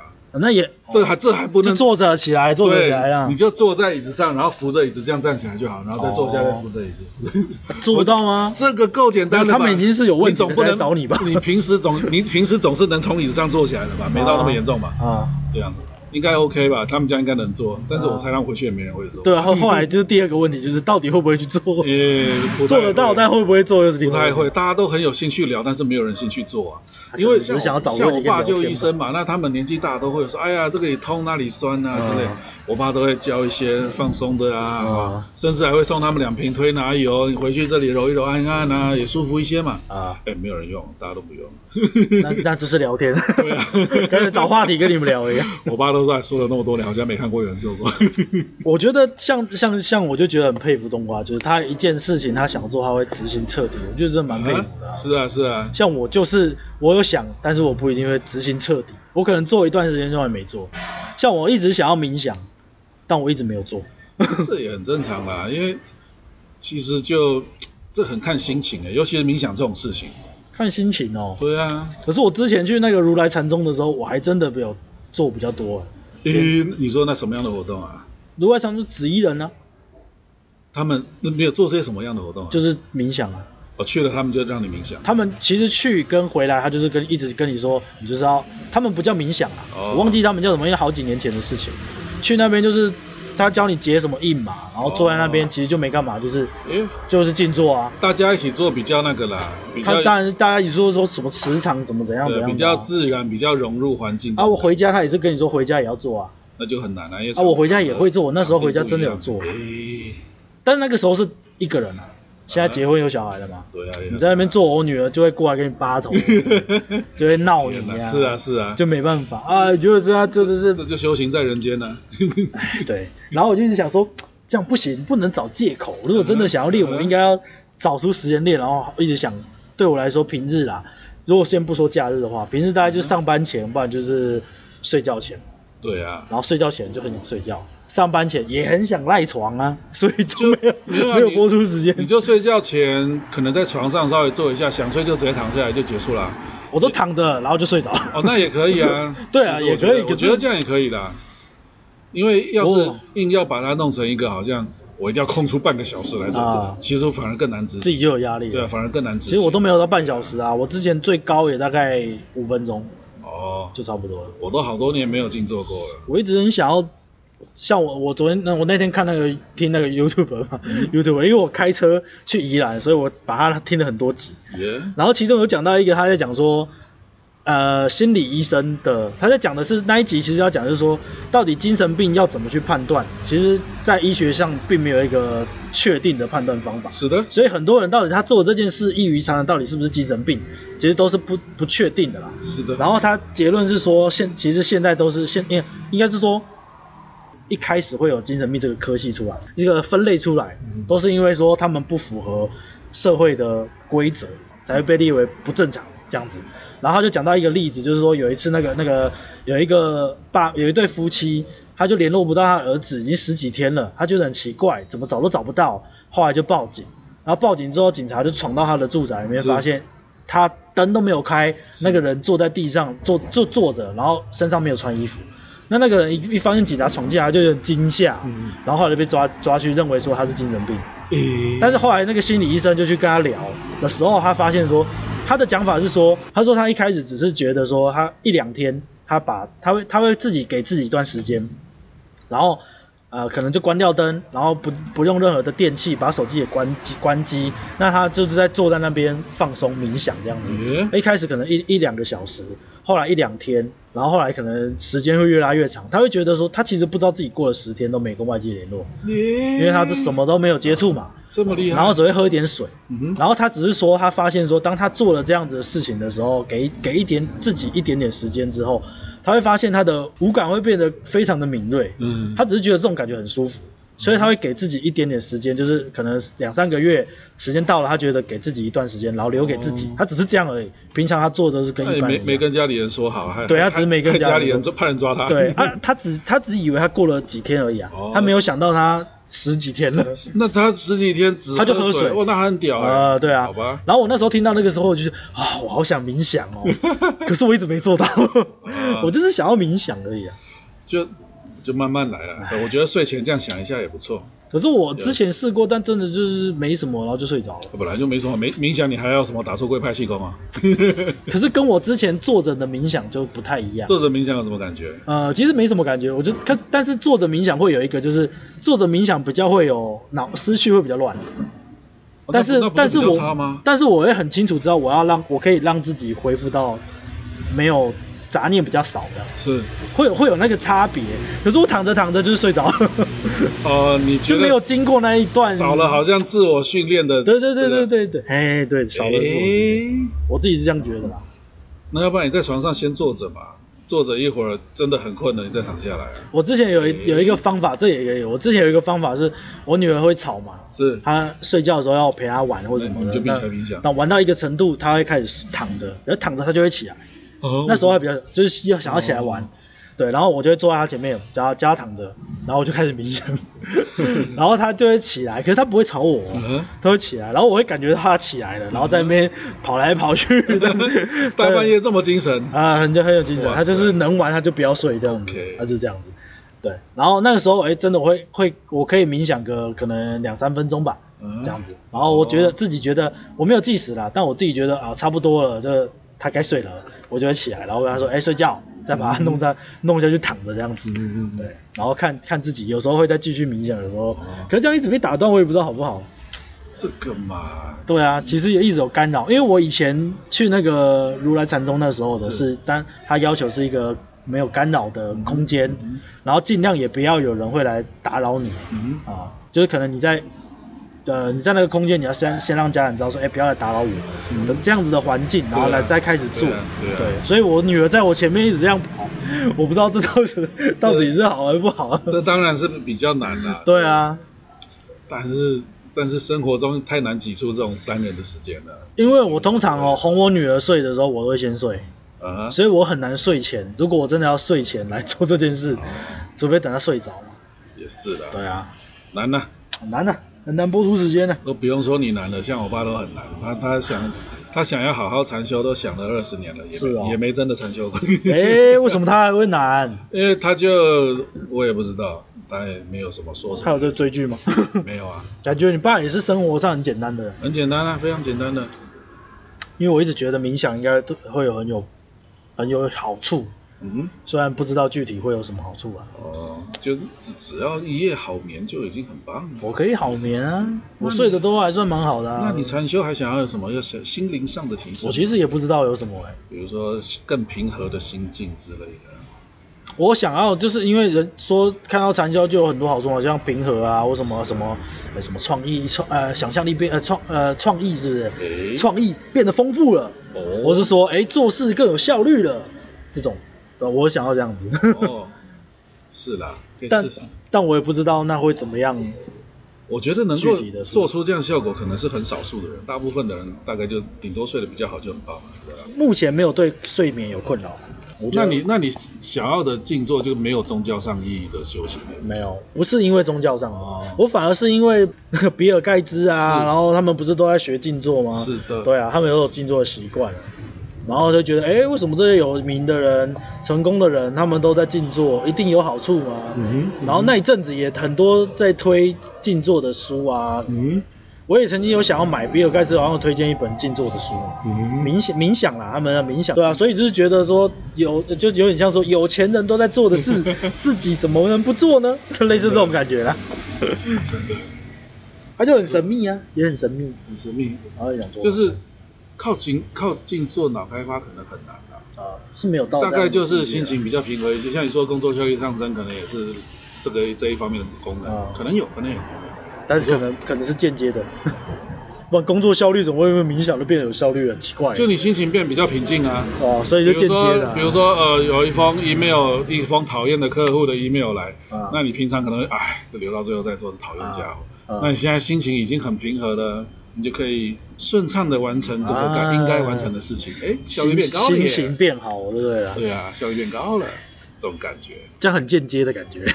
那也这还这还不能坐着起来，坐着起来了！你就坐在椅子上，然后扶着椅子这样站起来就好，然后再坐下来扶着椅子。做不到吗？这个够简单的。他们已经是有问题，总不能找你吧？你平时总你平时总是能从椅子上坐起来的吧？没到那么严重吧？啊，这样子应该 OK 吧？他们家应该能做，但是我猜他们回去也没人会做。对啊，后后来就是第二个问题，就是到底会不会去做？也做得到，但会不会做又是另外。不太会，大家都很有兴趣聊，但是没有人兴趣做啊。因为像像我爸就医生嘛，那他们年纪大都会说，哎呀，这个里痛那里酸啊之类。我爸都会教一些放松的啊，甚至还会送他们两瓶推拿油，你回去这里揉一揉按一按啊，也舒服一些嘛。啊，哎，没有人用，大家都不用。那那只是聊天，对啊，跟着找话题跟你们聊一样。我爸都在，说了那么多年，好像没看过有人做过。我觉得像像像，我就觉得很佩服冬瓜，就是他一件事情他想做，他会执行彻底，我觉得真的蛮佩服的。是啊是啊，像我就是我有想，但是我不一定会执行彻底，我可能做一段时间就还没做。像我一直想要冥想。但我一直没有做，这也很正常啦，因为其实就这很看心情诶，尤其是冥想这种事情，看心情哦。对啊，可是我之前去那个如来禅宗的时候，我还真的没有做比较多诶。诶，你说那什么样的活动啊？如来禅宗紫衣人呢？他们那没有做些什么样的活动啊？就是冥想啊。我去了，他们就让你冥想。他们其实去跟回来，他就是跟一直跟你说，你就是要，他们不叫冥想啊，我忘记他们叫什么，因为好几年前的事情。去那边就是他教你结什么印嘛，然后坐在那边其实就没干嘛，就是就是静坐啊。大家一起做比较那个啦，他当然大家一起说说什么磁场怎么怎样怎样，比较自然，比较融入环境。啊，我回家他也是跟你说回家也要做啊，那就很难了。啊，我回家也会做，我那时候回家真的有做，但是那个时候是一个人啊。现在结婚有小孩了嘛？对啊，你在那边做，我女儿就会过来给你扒头，就会闹你啊。是啊，是啊，就没办法啊，觉得这这就是这就修行在人间呢。对，然后我就一直想说，这样不行，不能找借口。如果真的想要练，我应该要找出时间练。然后一直想，对我来说，平日啦，如果先不说假日的话，平日大概就上班前，不然就是睡觉前。对啊，然后睡觉前就很想睡觉。上班前也很想赖床啊，所以就没有没有、播出时间。你就睡觉前可能在床上稍微坐一下，想睡就直接躺下来就结束了。我都躺着，然后就睡着。哦，那也可以啊。对啊，也可以。我觉得这样也可以啦。因为要是硬要把它弄成一个好像我一定要空出半个小时来做，啊其实反而更难执行。自己就有压力。对啊，反而更难执行。其实我都没有到半小时啊，我之前最高也大概五分钟哦，就差不多了。我都好多年没有静坐过了。我一直很想要，像我我昨天那我那天看那个听那个 YouTube 嘛、嗯 YouTube，因为我开车去宜兰，所以我把它听了很多集。耶，然后其中有讲到一个，他在讲说，呃，心理医生的，他在讲的是那一集，其实要讲的是说，到底精神病要怎么去判断？其实，在医学上并没有一个确定的判断方法。是的，所以很多人到底他做这件事异于常人，到底是不是精神病，其实都是不不确定的啦。是的。然后他结论是说，现其实现在都是现应应该是说，一开始会有精神病这个科系出来，这个分类出来，都是因为说他们不符合社会的规则，才会被列为不正常这样子。然后就讲到一个例子，就是说有一次那个那个有一个爸有一对夫妻，他就联络不到他儿子已经十几天了，他觉得很奇怪，怎么找都找不到，后来就报警。然后报警之后，警察就闯到他的住宅里面，发现他灯都没有开，那个人坐在地上坐坐坐着，然后身上没有穿衣服。那那个人一一发现警察闯进来，就有点惊吓，然后后来就被抓抓去，认为说他是精神病。诶但是后来那个心理医生就去跟他聊的时候，他发现说，他的讲法是说，他说他一开始只是觉得说，他一两天他把他会他会自己给自己一段时间，然后呃可能就关掉灯，然后不不用任何的电器，把手机也关机关机，那他就是在坐在那边放松冥想这样子。耶一开始可能一一两个小时，后来一两天，然后后来可能时间会越拉越长，他会觉得说，他其实不知道自己过了十天都没跟外界联络，因因为他是什么都没有接触嘛。这么厉害，然后只会喝一点水，嗯然后他只是说他发现说，当他做了这样子的事情的时候，给给一点自己一点点时间之后，他会发现他的五感会变得非常的敏锐，嗯。他只是觉得这种感觉很舒服，所以他会给自己一点点时间，就是可能两三个月时间到了，他觉得给自己一段时间，然后留给自己，他只是这样而已。平常他做的都是跟没一般人一样。没跟家里人说好，还对他只是没跟家里人家里人抓派人抓他，对啊，他只他只以为他过了几天而已啊，哦。他没有想到他十几天了。那他十几天只他就喝水哇，那他很屌哎、呃，对啊，好吧，然后我那时候听到那个时候，我就觉得啊，我好想冥想哦，可是我一直没做到，我就是想要冥想而已啊。就就慢慢来了。所以我觉得睡前这样想一下也不错。可是我之前试过，但真的就是没什么，然后就睡着了。本来就没什么，没冥想你还要什么打出龟派气功啊？可是跟我之前坐着的冥想就不太一样。坐着冥想有什么感觉？呃，其实没什么感觉，我就看，但是坐着冥想会有一个，就是坐着冥想比较会有脑思绪会比较乱。但是但是我？但是我也很清楚知道，我要让我可以让自己恢复到没有杂念比较少的，是会有会有那个差别。可是我躺着躺着就是睡着了，哦，你觉 就没有经过那一段少了好像自我训练的？对对对对对对，哎对，少了是我自己诶我自己是这样觉得啦。那要不然你在床上先坐着嘛，坐着一会儿真的很困了，你再躺下来啊。我之前有一有一个方法，这也可以。我之前有一个方法是，我女儿会吵嘛，是她睡觉的时候要我陪她玩或什么的，就闭那起来冥想那玩到一个程度，她会开始躺着，然后躺着她就会起来。哦。那时候还比较就是要想要起来玩，对，然后我就会坐在他前面，叫他叫他躺着，然后我就开始冥想，然后他就会起来，可是他不会吵我，嗯他会起来，然后我会感觉到他起来了，然后在那边跑来跑去，大半夜这么精神，啊，很就很有精神，他就是能玩他就不要睡这样子他就这样子。对，然后那个时候，哎、真的我会会，我可以冥想个可能两三分钟吧，嗯。这样子。然后我觉得自己觉得我没有计时啦，但我自己觉得啊，差不多了，就他该睡了，我就会起来，然后跟他说，哎、睡觉，再把它弄在、弄下去躺着这样子。对，然后看看自己，有时候会再继续冥想，有时候，可是这样一直被打断，我也不知道好不好。这个嘛，对啊，其实也一直有干扰，因为我以前去那个如来禅宗那时候的是，但他要求是一个没有干扰的空间，然后尽量也不要有人会来打扰你，嗯。啊，就是可能你在，呃，你在那个空间，你要先先让家人知道说，哎，不要来打扰我，等这样子的环境，然后来再开始做，对啊对啊。对，所以我女儿在我前面一直这样跑，我不知道这到底到底是好还是不好，这当然是比较难啦。对啊，但是但是生活中太难挤出这种单人的时间了。因为我通常哦哄我女儿睡的时候，我都会先睡。啊哈，所以我很难睡前。如果我真的要睡前来做这件事，除非等他睡着嘛。也是的，对啊，难呐，很难啊，很难播出时间呢、都不用说你难了，像我爸都很难，他他想他想要好好禅修，都想了二十年了，也没、是哦也没真的禅修过，哎、为什么他还会难？因 为他就我也不知道，他也没有什么说什么。他有在追剧吗？没有啊，感觉你爸也是生活上很简单的人，很简单啊，非常简单的。因为我一直觉得冥想应该都会有很有很有好处。嗯，虽然不知道具体会有什么好处啊。哦，就只要一夜好眠就已经很棒了。我可以好眠啊，我睡得都还算蛮好的啊。那你禅修还想要有什么？要心心灵上的提升？我其实也不知道有什么哎、欸，比如说更平和的心境之类的。我想要就是因为人说看到禅修就有很多好处，好像平和啊，或什么什么呃什么创意创呃想象力变呃创呃创意是不是？创、欸、意变得丰富了，哦、我是说哎、欸、做事更有效率了这种。我想要这样子，哦，是啦，但但我也不知道那会怎么样。我觉得能够做出这样效果，可能是很少数的人，大部分的人大概就顶多睡得比较好就很棒了？目前没有对睡眠有困扰。那你那你想要的静坐就没有宗教上意义的修行？没有，不是因为宗教上，我反而是因为 比尔盖茨啊，然后他们不是都在学静坐吗？是的，对啊，他们有有静坐的习惯。然后就觉得，哎，为什么这些有名的人、成功的人，他们都在静坐，一定有好处嘛？嗯嗯、然后那一阵子也很多在推静坐的书啊。嗯，我也曾经有想要买，比尔盖茨好像推荐一本静坐的书，嗯、冥想冥想啦，他们的冥想。对啊，所以就是觉得说有，就有点像说有钱人都在做的事，自己怎么能不做呢？类似这种感觉啦。真的，他就很神秘啊，也很神秘，很神秘。然后也想做，就是。靠近靠近做脑开发可能很难啊，啊是没有到，大概就是心情比较平和一些，像你说工作效率上升，可能也是这个这一方面的功能，啊、可能有可能有，但是可能可能是间接的，不然工作效率怎么会因为冥想就变得有效率？很奇怪，就你心情变比较平静啊，哦、啊，所以就间接的、啊，比如说呃有一封 email 一封讨厌的客户的 email 来，啊、那你平常可能哎这留到最后再做的讨厌家伙，啊、那你现在心情已经很平和了。你就可以顺畅的完成这个该应该完成的事情，哎、啊，效率变高了，心情变好了，对啊？对啊，效率变高了，这种感觉，这样很间接的感觉。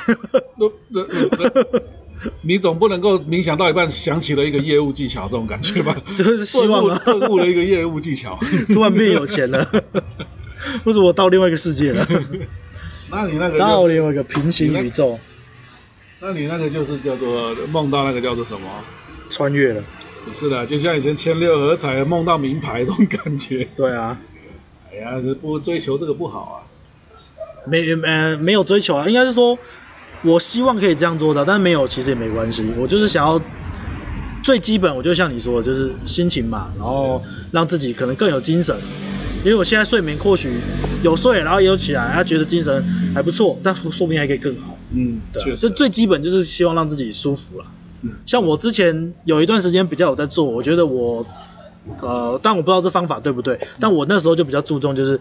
你总不能够冥想到一半想起了一个业务技巧，这种感觉吧？就是希望顿悟了一个业务技巧，突然变有钱了，或者我到另外一个世界了？那你那个到另外一个平行宇宙？那你那个就是叫做梦到那个叫做什么？穿越了。不是的，就像以前签六合彩梦到名牌这种感觉。对啊，哎呀，不追求这个不好啊。没呃没有追求啊，应该是说，我希望可以这样做到，但是没有其实也没关系。我就是想要最基本，我就像你说的，就是心情嘛，然后让自己可能更有精神。因为我现在睡眠或许有睡，然后也有起来，他觉得精神还不错，但说不定还可以更好。嗯，对，确实。就最基本就是希望让自己舒服了。像我之前有一段时间比较有在做，我觉得我，呃，但我不知道这方法对不对，但我那时候就比较注重就是。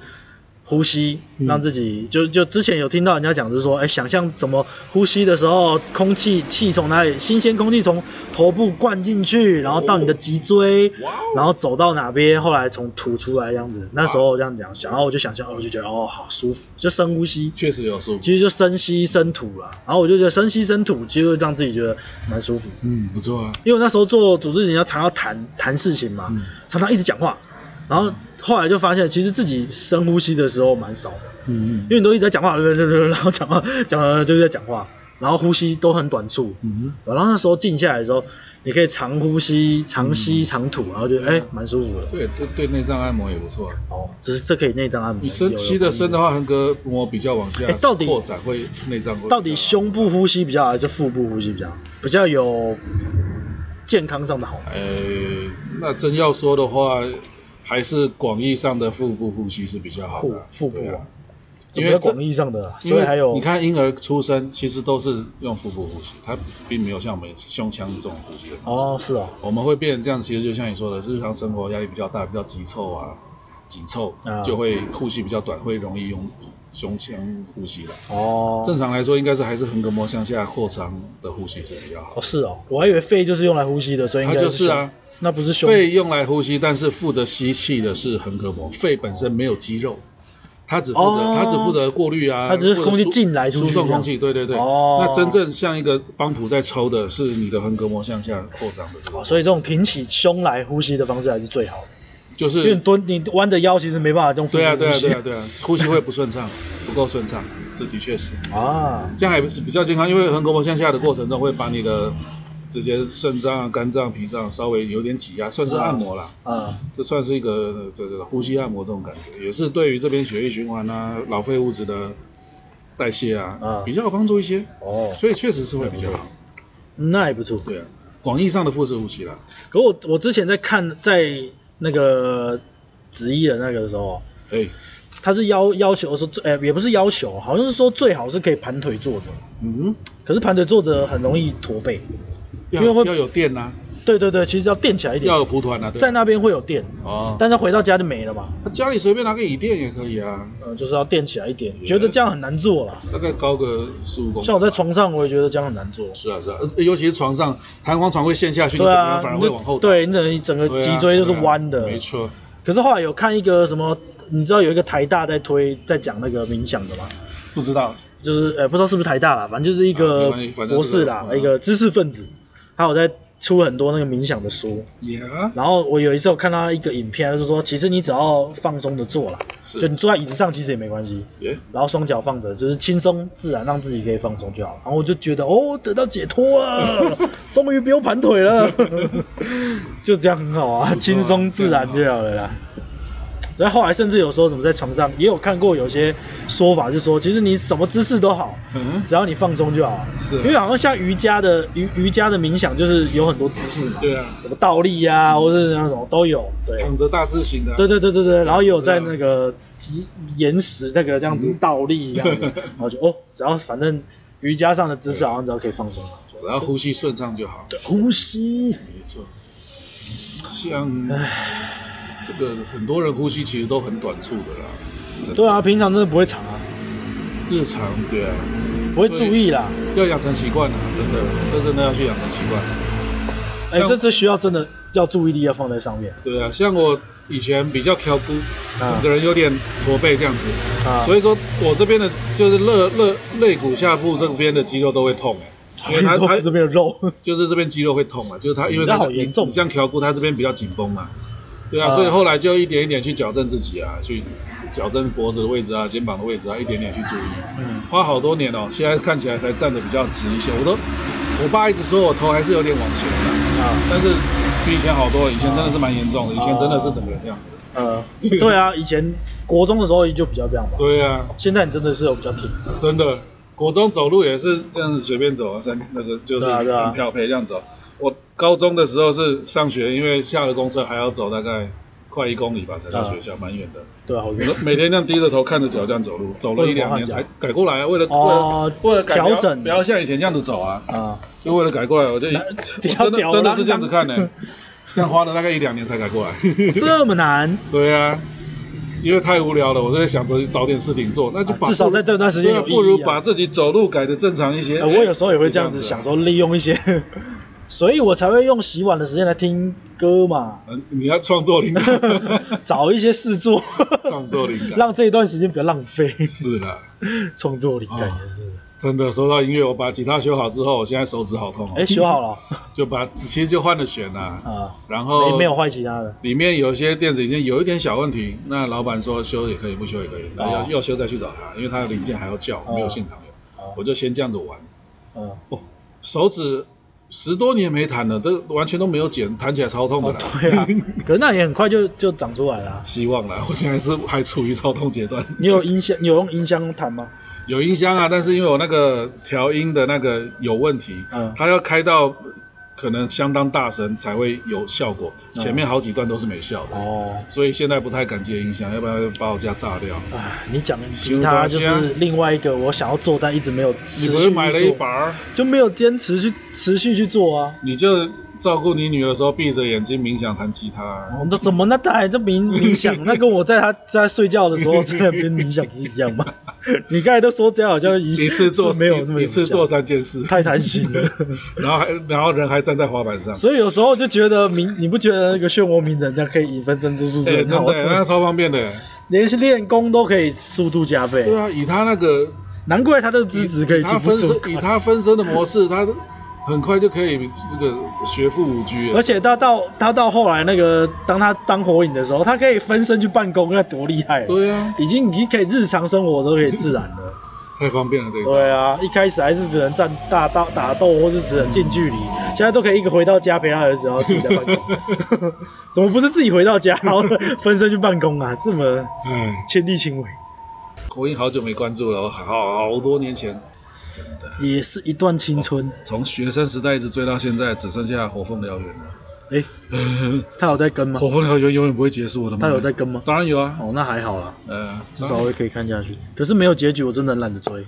呼吸，让自己、嗯、就就之前有听到人家讲，就是说，哎、欸，想象怎么呼吸的时候，空气气从哪里，新鲜空气从头部灌进去，然后到你的脊椎，哦、然后走到哪边，后来从吐出来这样子。那时候这样讲，想，然后我就想象，我就觉得哦，好舒服，就深呼吸，确实有舒服。其实就深吸深吐了，然后我就觉得深吸深吐，其实会让自己觉得蛮舒服。嗯，不错啊。因为我那时候做组织型要常要谈谈事情嘛，嗯、常常一直讲话，然后。后来就发现，其实自己深呼吸的时候蛮少的，嗯嗯，因为你都一直在讲话，然后讲话 讲就是在讲话，然后呼吸都很短促，嗯，然后那时候静下来的时候，你可以长呼吸、长吸、长吐，然后觉得哎蛮舒服的。对对对，内脏按摩也不错。哦，只是这可以内脏按摩。你深吸的深的话，横膈膜比较往下到底扩展会内脏会。到底胸部呼吸比较好，还是腹部呼吸比较好？比较有健康上的好？呃，那真要说的话。还是广义上的腹部呼吸是比较好的，腹部啊，因为广义上的，因为还有你看婴儿出生其实都是用腹部呼吸，它并没有像我们胸腔这种呼吸的哦，是啊，我们会变成这样，其实就像你说的，日常生活压力比较大，比较急凑啊，紧凑，就会呼吸比较短，会容易用胸腔呼吸的哦。正常来说，应该是还是横膈膜向下扩张的呼吸是比较好。哦，是哦，我还以为肺就是用来呼吸的，所以应该它就是啊。那不是胸肺用来呼吸，但是负责吸气的是横膈膜。肺本身没有肌肉，它只负责、哦、它只负责过滤啊，它只是空气进来输送空气。对对对。哦。那真正像一个帮浦在抽的是你的横膈膜向下扩张的这个、哦。所以这种挺起胸来呼吸的方式还是最好的。就是因为蹲你弯着腰，其实没办法用。对啊对啊对啊对啊，呼吸会不顺畅，不够顺畅。这的确是啊，这样还是比较健康，因为横膈膜向下的过程中会把你的这些肾脏、肝脏、脾脏稍微有点挤压，算是按摩啦。啊，这算是一个这个呼吸按摩这种感觉，也是对于这边血液循环啊、老废物质的代谢啊，啊比较有帮助一些。哦，所以确实是会比较好。那也不错。对啊，广义上的腹式呼吸啦。可我我之前在看在那个执医的那个的时候，哎，他是要要求说，呃，也不是要求，好像是说最好是可以盘腿坐着。嗯，可是盘腿坐着很容易驼背。要因为会要有电呐，对对对，其实要垫起来一点要，有蒲团啊，对在那边会有电，哦，但是回到家就没了嘛。他家里随便拿个椅垫也可以啊，呃，就是要垫起来一点，觉得这样很难做啦。大概高个四五公分。像我在床上，我也觉得这样很难做。是啊是啊，呃尤其是床上弹簧床会陷下去，你整个对啊人，反而会往后倒。对你整你整个脊椎都是弯的。没错。可是后来有看一个什么，你知道有一个台大在推在讲那个冥想的吗？不知道，就是呃不知道是不是台大啦，反正就是一啊个博士啦一个知识分子，他有在出很多那个冥想的书。也然后我有一次我看到一个影片，就是说其实你只要放松的坐了，就你坐在椅子上其实也没关系，也然后双脚放着，就是轻松自然，让自己可以放松就好了。然后我就觉得哦，得到解脱了，终于不用盘腿了，就这样很好啊轻松自然就好了啦。所以后来甚至有时候怎么在床上也有看过有些说法是说，其实你什么姿势都好，嗯只要你放松就好。是啊因为好像像瑜伽的瑜瑜伽的冥想就是有很多姿势嘛，对啊，什么倒立呀、或者是那种都有。对，躺着大字型的啊，对对对对对，然后也有在那个岩石那个这样子倒立一样子，然后就哦，只要反正瑜伽上的姿势好像只要可以放松，只要呼吸顺畅就好。对，呼吸。没错，像这个很多人呼吸其实都很短促的啦，对啊，平常真的不会长啊，日常对啊，不会注意啦。要养成习惯啊，真的，这真的要去养成习惯。哎、像这这需要真的要注意力要放在上面。对啊，像我以前比较挑整个人有点驼背这样子，啊。所以说我这边的就是肋肋肋骨下部这边的肌肉都会痛哎，因为它它所以 说是这边的肉，就是这边肌肉会痛啊，就是它因为它那好严重。你这样调骨，它这边比较紧绷嘛，对啊，啊。所以后来就一点一点去矫正自己啊，去矫正脖子的位置啊、肩膀的位置啊，一点点去注意，嗯，花好多年哦，现在看起来才站得比较直一些。我都我爸一直说我头还是有点往前的，啊，但是比以前好多了，以前真的是蛮严重的，以前真的是整个人这样。呃，对啊，以前国中的时候就比较这样吧，对啊，现在你真的是有比较挺，真的，国中走路也是这样子随便走啊，三那个就是很漂配这样走。我高中的时候是上学，因为下了公车还要走大概快一公里吧，才到学校，蛮远的。对啊，好远每天这样低着头看着脚这样走路，走了一两年才改过来啊。为了为哦了为了调整不要像以前这样子走啊，啊，就为了改过来，我就真的真的是这样子看的，这样花了大概一两年才改过来。这么难，对啊，因为太无聊了，我就在想着找点事情做，那就把啊至少在这段时间不如把自己走路改的正常一些。呃我有时候也会这样子想，说利用一些，所以我才会用洗碗的时间来听歌嘛，嗯，你要创作灵感，找一些事做，创作灵感。让这一段时间不要浪费。是啦，创作灵感也是，真的说到音乐，我把吉他修好之后，我现在手指好痛哦。哎、修好了。就把其实就换了弦啦，啊，然后没没有坏其他的。里面有些电子零件有一点小问题，那老板说修也可以，不修也可以，那要、哦要修再去找他，因为他的零件还要叫，没有现场有，我就先这样子玩。嗯，哦，手指十多年没弹了，这完全都没有剪，弹起来超痛的啦。对啊，可是那也很快就就长出来了啊。希望啦，我现在是还处于超痛阶段。你有音箱，你有用音箱弹吗？有音箱啊，但是因为我那个调音的那个有问题，嗯它要开到可能相当大声才会有效果，前面好几段都是没效的，哦，所以现在不太敢接音箱，要不然把我家炸掉。哎，你讲吉他就是另外一个我想要做但一直没有持你不续是买了一把，就没有坚持去持续去做啊。你就照顾你女儿的时候闭着眼睛冥想弹吉他。我们怎么那他还在冥 冥想？那跟我在他在睡觉的时候在那边冥想不是一样吗？你刚才都说这样好像一一次做是没有那么一次做三件事，太贪心了。然后还然后人还站在滑板上，所以有时候就觉得冥，你不觉得那个漩涡鸣人这样可以以分身之术是哎，很好真的，那？超方便的。连练功都可以速度加倍对，啊，以他那个难怪他的资质可以以他分身，以。他分身的模式，他很快就可以这个学富五居了。而且他到他到后来那个，当他当火影的时候，他可以分身去办公，那多厉害！对啊，已经已经可以日常生活都可以自然了。太方便了这一招。对啊，一开始还是只能战大刀打斗，或是只能近距离，现在都可以一个回到家陪他儿子，然后自己在办公。怎么不是自己回到家，然后分身去办公啊？这么嗯，亲力亲为。火影好久没关注了，好好多年前，真的也是一段青春。从学生时代一直追到现在，只剩下火凤燎原了。哎，他有在跟吗？火凤燎原永远不会结束，我的妈！他有在跟吗？当然有啊。哦，那还好啦，呃，至少我可以看下去。可是没有结局，我真的很懒得追。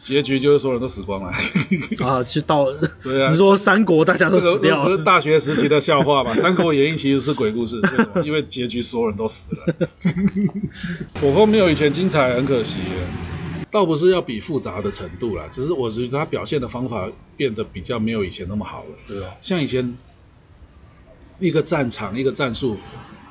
结局就是所有人都死光了 啊！去到对啊，你说三国大家都死掉了，这个、不是大学时期的笑话嘛？《三国演义》其实是鬼故事，因为结局所有人都死了。火凤没有以前精彩，很可惜。倒不是要比复杂的程度啦，只是我觉得他表现的方法变得比较没有以前那么好了。对啊，像以前。一个战场，一个战术，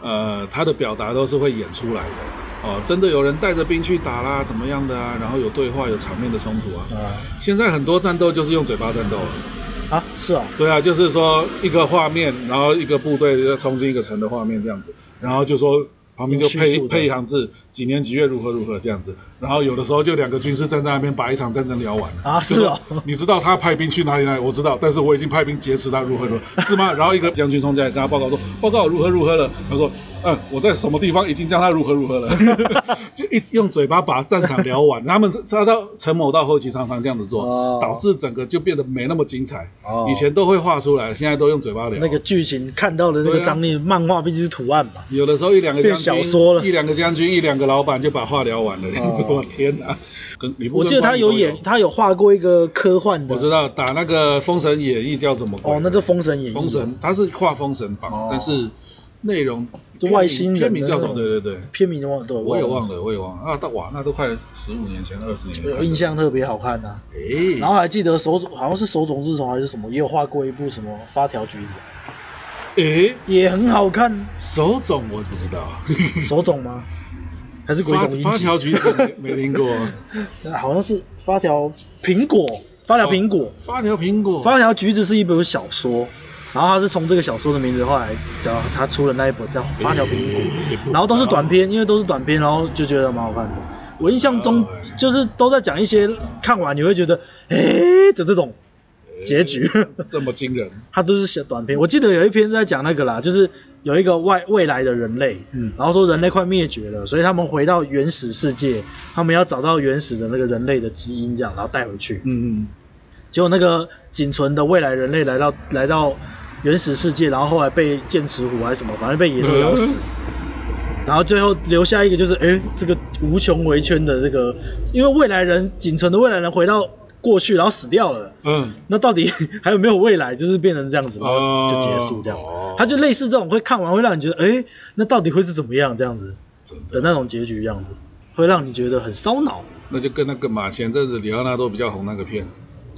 呃，他的表达都是会演出来的哦。真的有人带着兵去打啦，怎么样的啊？然后有对话，有场面的冲突啊。啊，现在很多战斗就是用嘴巴战斗了。啊，是啊。对啊，就是说一个画面，然后一个部队要冲进一个城的画面这样子，然后就说。旁边就配配一行字，几年几月如何如何这样子，然后有的时候就两个军师站在那边把一场战争聊完了啊，是哦，你知道他派兵去哪里哪里？我知道，但是我已经派兵劫持他如何如何，是吗？然后一个将军冲进来跟他报告说，报告如何如何了，他说。嗯，我在什么地方已经将他如何如何了，就一直用嘴巴把战场聊完。他们是他到陈某到后期常常这样子做，哦、导致整个就变得没那么精彩。哦、以前都会画出来，现在都用嘴巴聊。那个剧情看到的那个张力，啊、漫画毕竟是图案嘛。有的时候一两个将军，小说了，一两个将军，一两个老板就把话聊完了。这样子，我天哪！跟我记得他有演，他有画过一个科幻的。我知道打那个《封神演义》叫什么？哦，那就《封神演义》。封神，他是画《封神榜》，哦，但是。内容外星人片名叫什么？对对对，片名忘了，我也忘了，我也忘了啊！到哇，那都快十五年前、二十年前，印象特别好看呐。哎，然后还记得手塚，好像是手冢治虫还是什么，也有画过一部什么发条橘子，诶，也很好看。手冢我不知道，手冢吗？还是鬼塚英吉？发条橘子没听过，好像是发条苹果，发条苹果，发条苹果，发条橘子是一本小说。然后他是从这个小说的名字，后来叫他出了那一本叫《发条苹果》，然后都是短篇，因为都是短篇，然后就觉得蛮好看的。我印象中就是都在讲一些看完你会觉得哎的这种结局，这么惊人。他都是写短篇，我记得有一篇是在讲那个啦，就是有一个外未来的人类，嗯，然后说人类快灭绝了，所以他们回到原始世界，他们要找到原始的那个人类的基因，这样然后带回去，嗯嗯，结果那个仅存的未来人类来到来到。原始世界，然后后来被剑齿虎还是什么，反正被野兽咬死，然后最后留下一个就是，哎，这个无穷回圈的这个，因为未来人仅存的未来人回到过去，然后死掉了，嗯，那到底 还有没有未来？就是变成这样子，然后就结束这样，他就类似这种会看完会让你觉得，哎，那到底会是怎么样这样子的那种结局样子，会让你觉得很烧脑。那就跟那个嘛，前阵子李奥纳多比较红那个片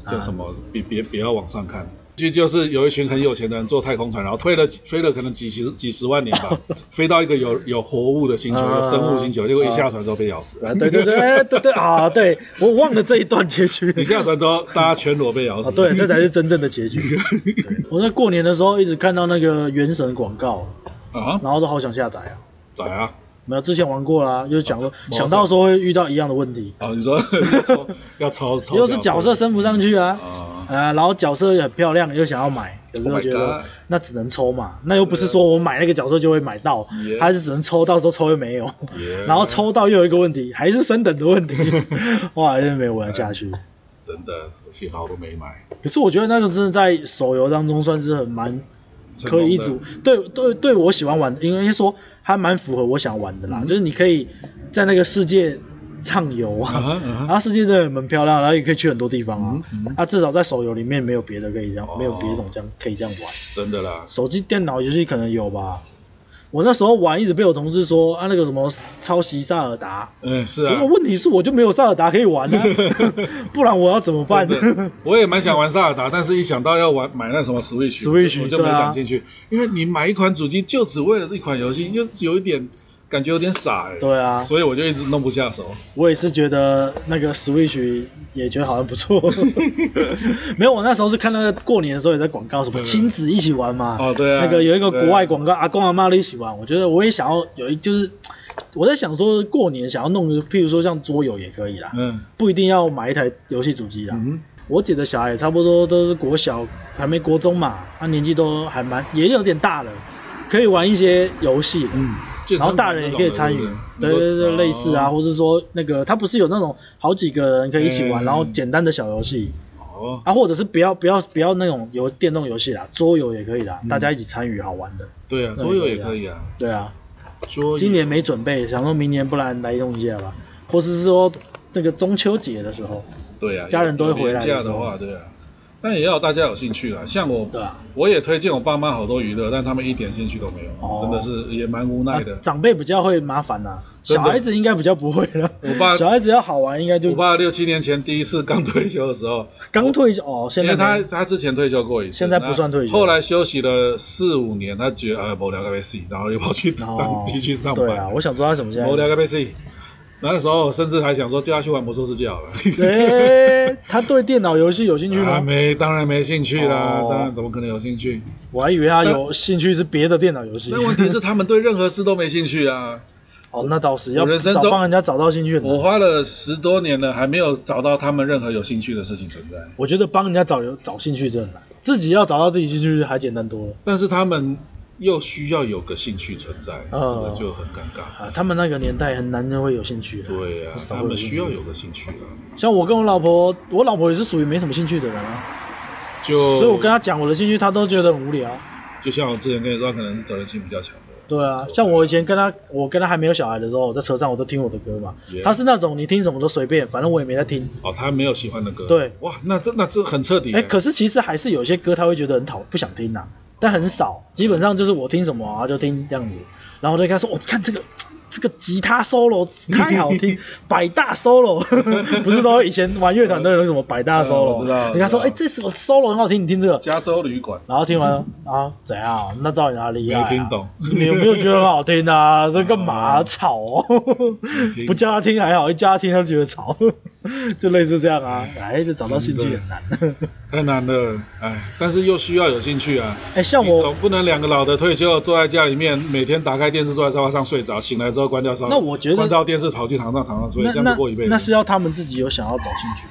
叫什么？别别别要往上看。就就是有一群很有钱的人坐太空船，然后飞了飞了可能几十几十万年吧，飞到一个有有活物的星球，有生物星球，结果一下船之后被咬死了。对对对对对啊！对我忘了这一段结局。一下船之后，大家全裸被咬死。对，这才是真正的结局。我在过年的时候一直看到那个原神广告啊，然后都好想下载啊。载啊。没有，之前玩过啦，就是讲说想到说会遇到一样的问题。哦，你说 要抽要抽抽，又是角色升不上去啊，啊，然后角色也很漂亮，又想要买，可是又觉得那只能抽嘛，那又不是说我买那个角色就会买到，还是只能抽，到时候抽又没有，然后抽到又有一个问题，还是升等的问题，哇，真的没有玩下去。真的，幸好都没买。可是我觉得那个真的在手游当中算是很蛮。可以一组，对对对，我喜欢玩，因为说还蛮符合我想玩的啦。嗯、就是你可以在那个世界畅游啊，然后、uh uh. 世界真的蛮漂亮，然后也可以去很多地方啊。嗯嗯、啊，至少在手游里面没有别的可以这样，哦、没有别种这样可以这样玩。真的啦，手机、电脑游戏可能有吧。我那时候玩，一直被我同事说啊，那个什么抄袭塞尔达。嗯，是啊。问题是，我就没有塞尔达可以玩啊，不然我要怎么办？我也蛮想玩塞尔达，但是一想到要玩买那什么 Switch，Switch 我就没感兴趣。因为你买一款主机就只为了这一款游戏，就有一点感觉有点傻哎。对啊，所以我就一直弄不下手。我也是觉得那个 Switch 也觉得好像不错。没有，我那时候是看那个过年的时候也在广告，什么亲子一起玩嘛。哦，对啊。那个有一个国外广告，阿公阿妈都一起玩。我觉得我也想要有一，就是我在想说过年想要弄，譬如说像桌游也可以啦。嗯。不一定要买一台游戏主机啦。嗯。我姐的小孩差不多都是国小，还没国中嘛，他年纪都还蛮也有点大了，可以玩一些游戏。嗯。然后大人也可以参与，对对？对，类似啊，或是说那个他不是有那种好几个人可以一起玩，然后简单的小游戏，哦，啊，或者是不要不要不要那种有电动游戏啦，桌游也可以啦，大家一起参与好玩的。对啊，桌游也可以啊。对啊，桌今年没准备，想说明年不然来用一下吧，或者是说那个中秋节的时候，对啊，家人都会回来的话，对啊。但也要大家有兴趣啦，像我，我也推荐我爸妈好多娱乐，但他们一点兴趣都没有，真的是也蛮无奈的。长辈比较会麻烦呐，小孩子应该比较不会了。我爸小孩子要好玩，应该就我爸六七年前第一次刚退休的时候，刚退休哦，现在他他之前退休过一次，现在不算退休，后来休息了四五年，他觉得呃无聊个被死，然后又跑去当继续上班。对啊，我想知道他什么现在无聊个被死。那个时候甚至还想说叫他去玩魔兽世界好了。哎，他对电脑游戏有兴趣吗？没，当然没兴趣啦。当然怎么可能有兴趣？我还以为他有兴趣是别的电脑游戏。那问题是他们对任何事都没兴趣啊。哦，那倒是要人生中帮人家找到兴趣。我花了十多年了，还没有找到他们任何有兴趣的事情存在。我觉得帮人家找有找兴趣真的难，自己要找到自己兴趣还简单多了。但是他们。又需要有个兴趣存在，这个就很尴尬啊！他们那个年代很难就会有兴趣的。对呀，他们需要有个兴趣啊。像我跟我老婆，我老婆也是属于没什么兴趣的人啊。就所以我跟她讲我的兴趣，她都觉得很无聊。就像我之前跟你说，可能是责任心比较强的。对啊，像我以前跟她，我跟她还没有小孩的时候，我在车上我都听我的歌嘛。她是那种你听什么都随便，反正我也没在听。哦，她没有喜欢的歌。对，哇，那这那这很彻底。哎，可是其实还是有些歌她会觉得很讨不想听呐。但很少，基本上就是我听什么啊就听这样子，然后我就跟他说：“我、哦、看这个 这个吉他 solo 太好听，百大 solo 不是都以前玩乐团都有什么百大 solo？、嗯、知道。人家说，哎、欸，这首 solo 很好听，你听这个加州旅馆。然后听完啊，怎样？那到底哪里啊？没听懂。你有没有觉得很好听啊？这干嘛、啊、吵哦？不叫他听还好，一叫他听他就觉得吵，就类似这样啊。哎，就找到兴趣很难。太难了，哎，但是又需要有兴趣啊。哎，像我总不能两个老的退休坐在家里面，每天打开电视坐在沙发上睡着，醒来之后关掉沙发。那我觉得关掉电视跑去床上躺上睡，这样子过一辈子。那是要他们自己有想要找兴趣，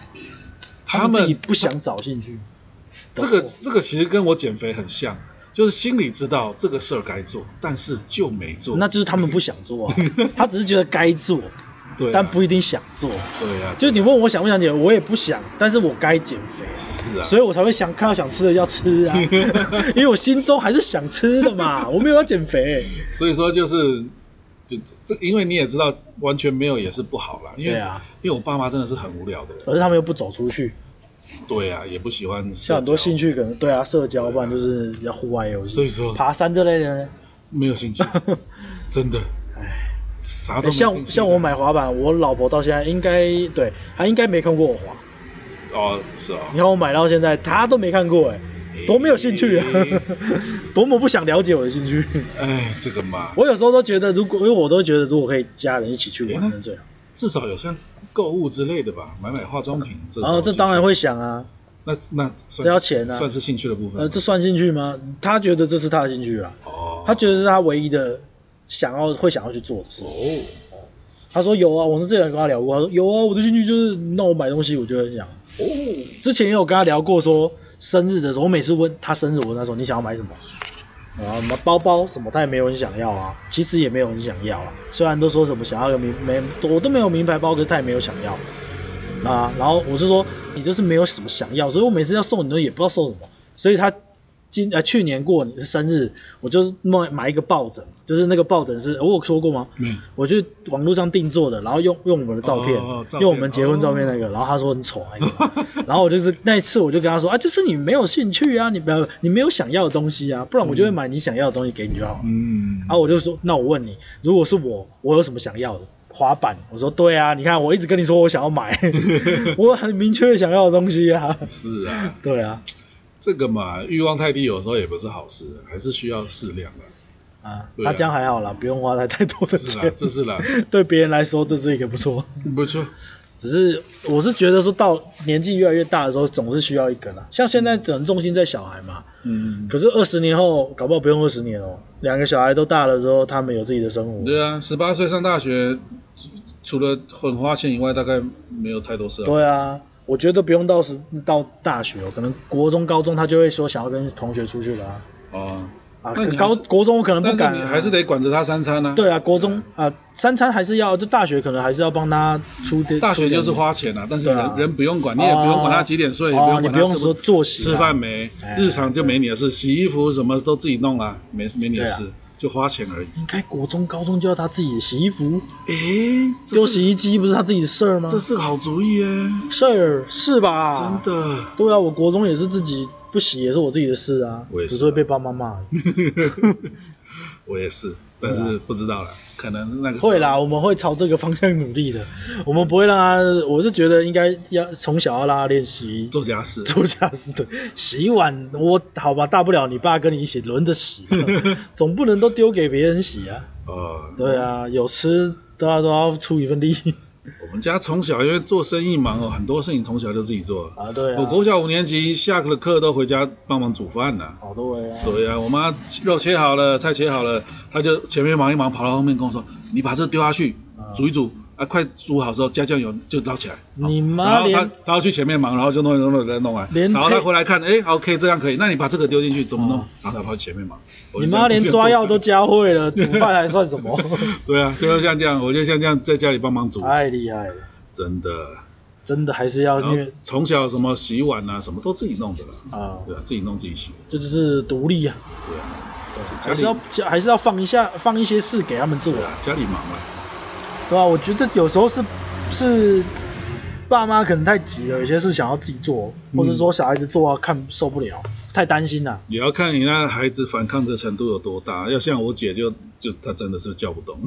他们自己不想找兴趣。这个这个其实跟我减肥很像，就是心里知道这个事儿该做，但是就没做。那就是他们不想做啊，他只是觉得该做。对，但不一定想做。对啊，就你问我想不想减，我也不想，但是我该减肥。是啊，所以我才会想看到想吃的要吃啊，因为我心中还是想吃的嘛，我没有要减肥。所以说就是，就这，因为你也知道，完全没有也是不好啦。因为啊，因为我爸妈真的是很无聊的人，可是他们又不走出去。对啊，也不喜欢。像很多兴趣可能对啊，社交，不然就是要户外游戏。所以说，爬山这类的没有兴趣，真的。啥都像像我买滑板，我老婆到现在应该对她应该没看过我滑。哦，是啊。你看我买到现在，她都没看过哎，多没有兴趣啊，多么不想了解我的兴趣。哎，这个嘛，我有时候都觉得，如果因为我都觉得，如果可以家人一起去玩，最好。至少有像购物之类的吧，买买化妆品。然后这当然会想啊。那那这要钱啊，算是兴趣的部分。呃，这算兴趣吗？他觉得这是他的兴趣啊。哦。他觉得是他唯一的。想要会想要去做的事哦，他说有啊，我们之前跟他聊过，他说有啊，我的兴趣就是那我买东西，我就很想哦。之前也有跟他聊过，说生日的时候，我每次问他生日，我问他说你想要买什么啊？什么包包什么，他也没有很想要啊。其实也没有很想要啊，虽然都说什么想要个名没，我都没有名牌包，可是他也没有想要啊。然后我是说你就是没有什么想要，所以我每次要送你的也不知道送什么，所以他。今呃去年过你的生日，我就是买买一个抱枕，就是那个抱枕是我有说过吗？嗯，我就网络上定做的，然后用用我们的照片，用我们结婚照片那个，哦、然后他说很丑那个，然后我就是那一次我就跟他说啊，就是你没有兴趣啊，你不要你没有想要的东西啊，不然我就会买你想要的东西给你就好了。嗯，然后我就说，那我问你，如果是我，我有什么想要的？滑板？我说对啊，你看我一直跟你说我想要买，我很明确想要的东西啊。是啊，对啊。这个嘛，欲望太低，有时候也不是好事，还是需要适量的。啊他这样还好啦，不用花太太多的是啦钱，，这是啦，对别人来说这是一个不错。不错。只是我是觉得说到年纪越来越大的时候，总是需要一个啦。像现在只能重心在小孩嘛，嗯，可是二十年后搞不好不用二十年哦，两个小孩都大了之后，他们有自己的生活。对啊，十八岁上大学，除了很花钱以外，大概没有太多事啊。对啊，我觉得不用到时到大学哦，可能国中、高中他就会说想要跟同学出去了啊。哦，啊，那你高国中我可能不敢、啊，你还是得管着他三餐啊。对啊，国中啊、三餐还是要，就大学可能还是要帮他出点。大学就是花钱啊，但是人、啊人不用管，你也不用管他几点睡，也不哦，用你不用说作息啊吃饭没，日常就没你的事，洗衣服什么都自己弄啊，没没你的事，就花钱而已。应该国中、高中就要他自己洗衣服，诶，丢洗衣机不是他自己的事儿吗？这是个好主意耶，事儿是吧？真的。对啊，我国中也是自己不洗，也是我自己的事啊，我也是啊只是会被爸妈骂。我也是，但是不知道了，可能那个会啦，我们会朝这个方向努力的。我们不会让他，我就觉得应该要从小要让他练习做家事。做家事的。洗碗我好吧，大不了你爸跟你一起轮着洗，总不能都丢给别人洗啊。哦，对啊，有吃都要都要出一份力我们家从小因为做生意忙哦，很多事情从小就自己做。啊。对啊，我国小五年级下了课都回家帮忙煮饭呢。好多位啊。对呀、我妈肉切好了，菜切好了，她就前面忙一忙，跑到后面跟我说：“你把这丢下去，煮一煮，啊，快煮好之后加酱油就捞起来。”你然妈后他他要去前面忙，然后就弄一弄弄再弄完，然后他回来看，哎，OK，这样可以，那你把这个丢进去怎么弄？然后他跑去前面忙。你妈连抓药都教会了，煮饭还算什么？对啊，就像这样，我就像这样在家里帮忙煮，太厉害了，真的。真的还是要虐从小什么洗碗啊，什么都自己弄的了，啊，对啊，自己弄自己洗，这就是独立啊，对啊，家还是要里还是要放一下放一些事给他们做啊，家里忙嘛，对啊，我觉得有时候是是爸妈可能太急了，有些事想要自己做，嗯或者说小孩子做啊看受不了，太担心了。也要看你那孩子反抗的程度有多大。要像我姐就就她真的是叫不动，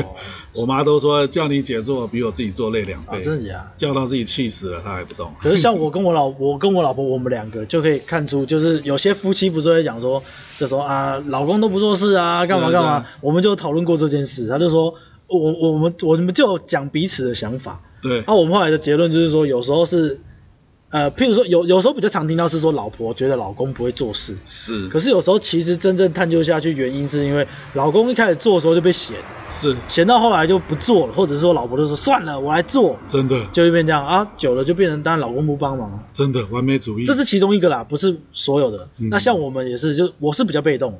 我妈都说叫你姐做比我自己做累两倍，啊，真的假的？叫到自己气死了，她还不动。可是像我跟我老我跟我老婆，我们两个就可以看出，就是有些夫妻不是会讲说，就说啊，老公都不做事啊，干嘛干嘛啊啊，我们就讨论过这件事，他就说，我我们我们就讲彼此的想法，对。那、，我们后来的结论就是说，有时候是，呃，譬如说有有时候比较常听到是说老婆觉得老公不会做事，是。可是有时候其实真正探究下去，原因是因为老公一开始做的时候就被嫌，是。嫌到后来就不做了，或者是说老婆就说算了，我来做，真的。就会变这样啊，久了就变成当然老公不帮忙。真的完美主义，这是其中一个啦，不是所有的。那像我们也是，就我是比较被动。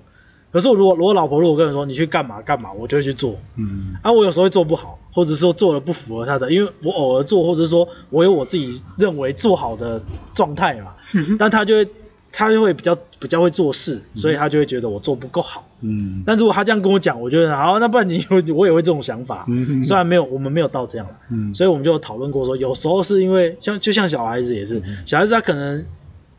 可是我如果如果老婆如果跟我说你去干嘛干嘛，我就会去做。嗯，啊，我有时候会做不好，或者说做的不符合她的，因为我偶尔做，或者说我有我自己认为做好的状态嘛。但他就会他就会比较比较会做事，所以他就会觉得我做不够好。嗯，但如果他这样跟我讲，我觉得好，那不然你 我也会这种想法。嗯虽然没有我们没有到这样，嗯。所以我们就讨论过说，有时候是因为像就像小孩子也是，嗯小孩子他可能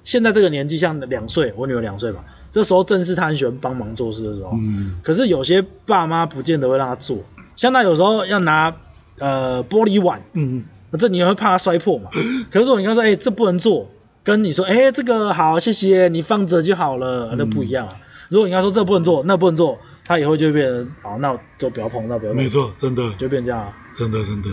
现在这个年纪，像两岁，我女儿两岁吧，这时候正是他很喜欢帮忙做事的时候。嗯，可是有些爸妈不见得会让他做，像他有时候要拿呃玻璃碗，嗯，这你也会怕他摔破嘛。可是如果你跟他说，哎、这不能做，跟你说，哎、这个好，谢谢你放着就好了，那不一样啊。如果你跟他说这不能做，那不能做，他以后就会变成好，那我就不要碰，那不要碰，没错，真的，就变这样啊。真的，真的，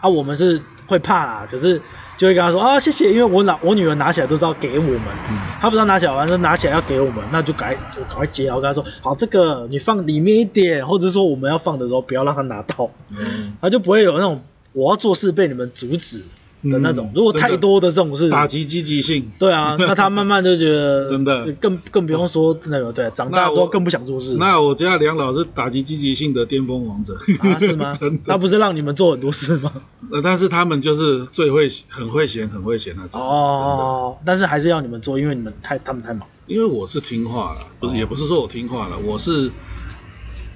啊，我们是会怕啦，可是就会跟他说啊，谢谢，因为我拿我女儿拿起来都是要给我们，她不知道拿起来完，就拿起来要给我们，那就赶就赶快接，然后跟他说，好，这个你放里面一点，或者说我们要放的时候不要让她拿到，嗯，她就不会有那种我要做事被你们阻止的那种。嗯如果太多的这种事，打击积极性，对啊，那他慢慢就觉得 真的更更不用说那个对，长大之后更不想做事那我家梁老师打击积极性的巅峰王者，啊，是吗 真？的那不是让你们做很多事吗？呃，但是他们就是最会很会闲，很会闲那种。哦，但是还是要你们做，因为你们太他们太忙。因为我是听话了，不是，也不是说我听话了，我是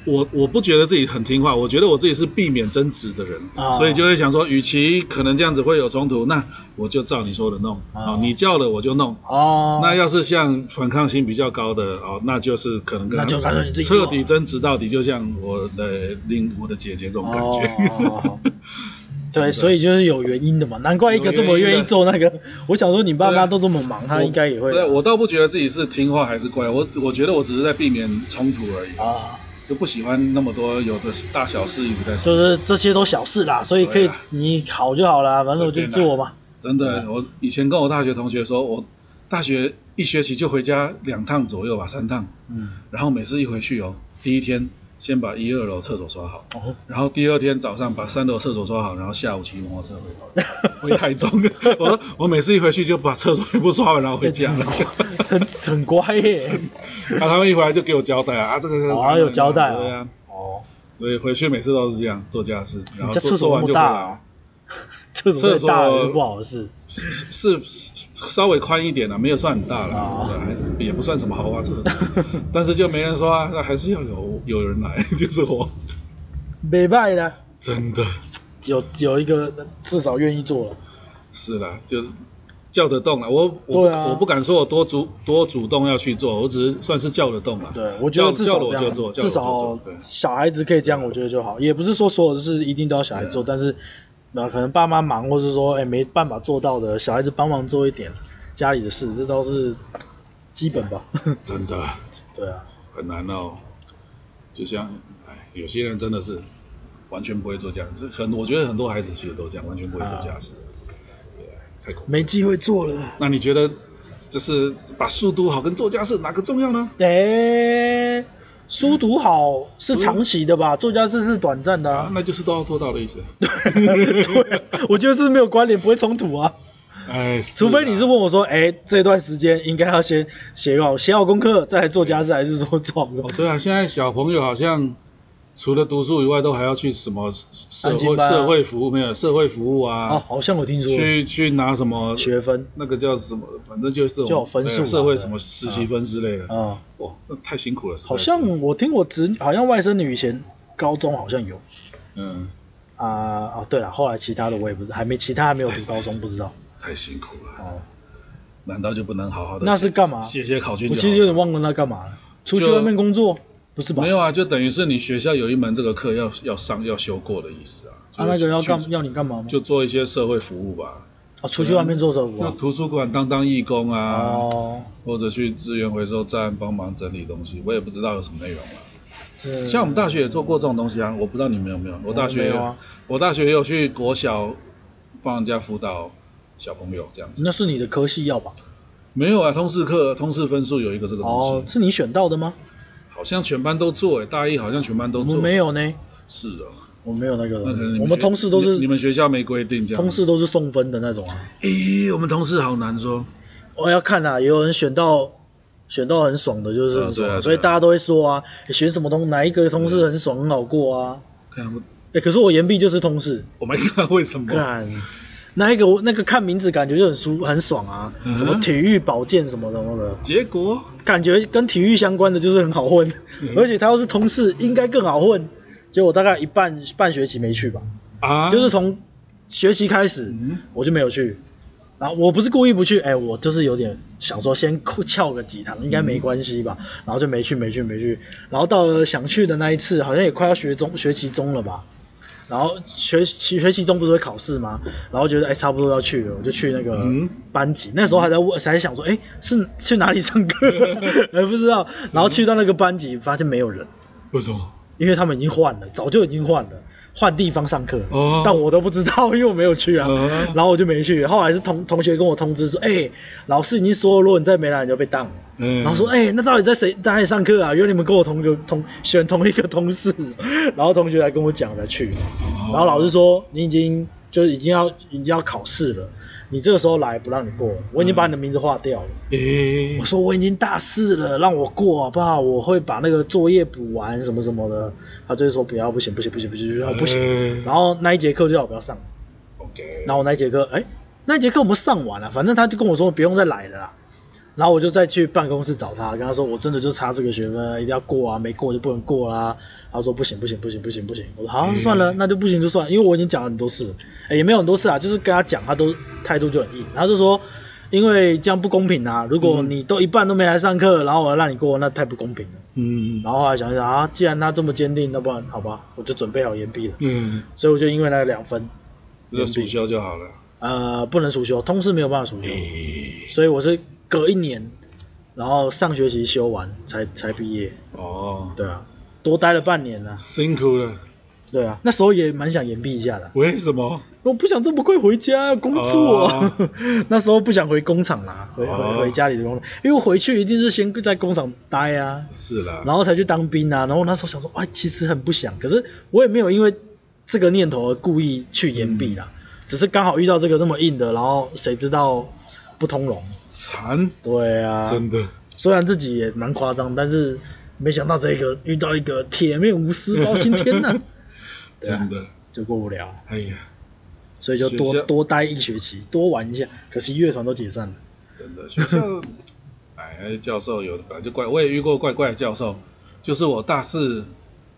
我我不觉得自己很听话，我觉得我自己是避免争执的人，哦所以就会想说，与其可能这样子会有冲突，那我就照你说的弄，啊、你叫了我就弄。哦，那要是像反抗性比较高的哦，那就是可能跟他那就彻底争执到底，就像我的另我的姐姐这种感觉。哦 对，所以就是有原因的嘛，难怪一个这么愿意做那个。我想说，你爸妈都这么忙，他应该也会对，我倒不觉得自己是听话还是乖，我我觉得我只是在避免冲突而已。啊。就不喜欢那么多有的大小事一直在说。就是这些都小事啦，所以可以、啊、你考就好啦，反正我就做嘛。真的，我以前跟我大学同学说，我大学一学期就回家两趟左右吧，三趟。嗯，然后每次一回去哦，第一天。先把一二楼厕所刷好，哦，然后第二天早上把三楼厕所刷好，然后下午骑摩托车回回台中。我我每次一回去就把厕所全部刷完，然后回家。很很乖耶。然后他们一回来就给我交代啊，啊这个是啊有交代啊。对啊。哦。所以回去每次都是这样做家事，然后厕所那么大，厕所太大不好的事。是是稍微宽一点了，没有算很大了，还是也不算什么豪华车，但是就没人说啊，那还是要有有人来，就是我，没败的，真的。有有一个至少愿意做了，是啦，就是叫得动了，我我、啊、我不敢说我多主多主动要去做，我只是算是叫得动了，对，我觉得至少我就做，至少小孩子可以这样，我觉得就好，也不是说所有的事一定都要小孩做，但是。那可能爸妈忙，或是说，哎、欸，没办法做到的，小孩子帮忙做一点家里的事，这都是基本吧。真的。对啊。很难哦。就像，哎，有些人真的是完全不会做家事，很，我觉得很多孩子其实都这样，完全不会做家事。太恐怖。没机会做了。那你觉得，就是把速度好跟做家事哪个重要呢？对。书读好是长期的吧，做家事是短暂的啊，啊，那就是都要做到的意思。对，我 觉得是没有关联，不会冲突啊。哎，除非你是问我说，哎、欸，这段时间应该要先写好写好功课，再来做家事，还是说做好？哦，对啊，现在小朋友好像。除了读书以外，都还要去什么社会、啊、社会服务没有？社会服务啊，哦，好像我听说去去拿什么学分，那个叫什么？反正就是这种就分数，社会什么实习分之类的啊、哦。哇，那太辛苦了。好像我听我侄，好像外甥女以前高中好像有。嗯啊哦，对了，后来其他的我也不知道，还没其他还没有读高中，不知道。太辛苦了。哦，难道就不能好好的？那是干嘛？写写考卷。我其实有点忘了那干嘛了。出去外面工作。不是吧？没有啊，就等于是你学校有一门这个课要要上要修过的意思啊。啊，那个要干要你干嘛吗？就做一些社会服务吧。啊，出去外面做社会服务、啊。图书馆当当义工啊，哦、或者去资源回收站帮忙整理东西，我也不知道有什么内容啊。像我们大学也做过这种东西啊，我不知道你们有没有。我大学有，有啊，我大学也有去国小帮人家辅导小朋友这样子。那是你的科系要吧？没有啊，通识课通识分数有一个这个东西。哦，是你选到的吗？好像全班都做诶，大一好像全班都做。我没有呢。是啊，我没有那个。那可能我们同事都是你，你们学校没规定这样。同事都是送分的那种啊。咦，我们同事好难说。我要看啊，也有人选到选到很爽的，就是、啊啊啊、所以大家都会说啊，选什么通哪一个同事很爽很好过啊。看我，哎，可是我岩壁就是同事，我没看为什么。看。那一个我那个看名字感觉就很舒很爽啊，嗯、什么体育保健什么什么的，结果？感觉跟体育相关的就是很好混，嗯、而且他要是同事应该更好混，结果我大概一半半学期没去吧，啊，就是从学期开始我就没有去，然后我不是故意不去，哎、欸，我就是有点想说先 翘个几堂应该没关系吧，然后就没去没去没去，然后到了想去的那一次，好像也快要学中学期中了吧。然后学期学期中不是会考试吗？然后觉得哎差不多要去了，我就去那个班级。嗯、那时候还在问，还在想说，哎是 去哪里上课？还 不知道。然后去到那个班级，发现没有人。为什么？因为他们已经换了，早就已经换了，换地方上课。哦。但我都不知道，因为我没有去啊。哦、然后我就没去。后来是同同学跟我通知说，哎，老师已经说，如果你再没来，你就被当。嗯、然后说，哎、欸，那到底在谁哪里上课啊？因为你们跟我同一个同选同一个同事，然后同学来跟我讲才去。然后老师说，你已经就已经要已经要考试了，你这个时候来不让你过，我已经把你的名字划掉了。嗯、我说我已经大四了，让我过好不好？我会把那个作业补完什么什么的。他就说不要，不行不行不行不行不行不行。嗯、然后那一节课就要我不要上。OK。然后那一节课，哎，那一节课我们上完了，反正他就跟我说不用再来了啦。然后我就再去办公室找他，跟他说我真的就差这个学分，一定要过啊，没过就不能过啦、啊。他说不行不行不行不行不行。我说好、啊、算了，那就不行就算了，因为我已经讲了很多次，哎也没有很多次啊，就是跟他讲，他都态度就很硬。他就说因为这样不公平啊，如果你都一半都没来上课，然后我要让你过，那太不公平了。嗯，然后后来想一想啊，既然他这么坚定，那不然好吧，我就准备好延毕了。嗯，所以我就因为那个两分，就暑修就好了。呃，不能暑修，通识没有办法暑修，所以我是。隔一年，然后上学期修完才才毕业。哦，对啊，多待了半年呢、啊。辛苦了。对啊，那时候也蛮想延毕一下的。为什么？我不想这么快回家工作。哦、那时候不想回工厂啦，回回、哦、回家里的工厂，因为回去一定是先在工厂待啊。是啦。然后才去当兵啊。然后那时候想说，哎，其实很不想，可是我也没有因为这个念头而故意去延毕啦，嗯、只是刚好遇到这个那么硬的，然后谁知道不通融。惨。对啊。真的。虽然自己也蛮夸张，但是没想到这个遇到一个铁面无私包青天呢。真的就过不了，哎呀，所以就多多待一学期，多玩一下。可惜乐团都解散了。真的，学校，哎，教授有的本来就怪，我也遇过怪怪的教授。就是我大四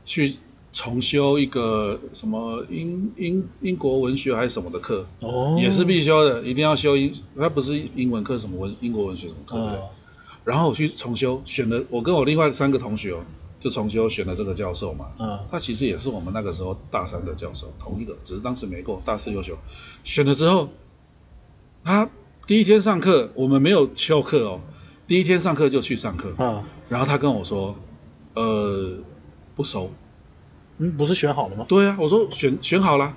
去重修一个什么英英英国文学还是什么的课，哦，也是必修的，一定要修英，它不是英文课，什么文英国文学什么课之类的。然后我去重修，选了我跟我另外三个同学哦。就重修选了这个教授嘛，嗯，他其实也是我们那个时候大三的教授，同一个，只是当时没过，大四优秀。选了之后，他第一天上课，我们没有翘课哦，第一天上课就去上课，嗯，然后他跟我说，呃，不熟，嗯，不是选好了吗？对啊，我说选选好了，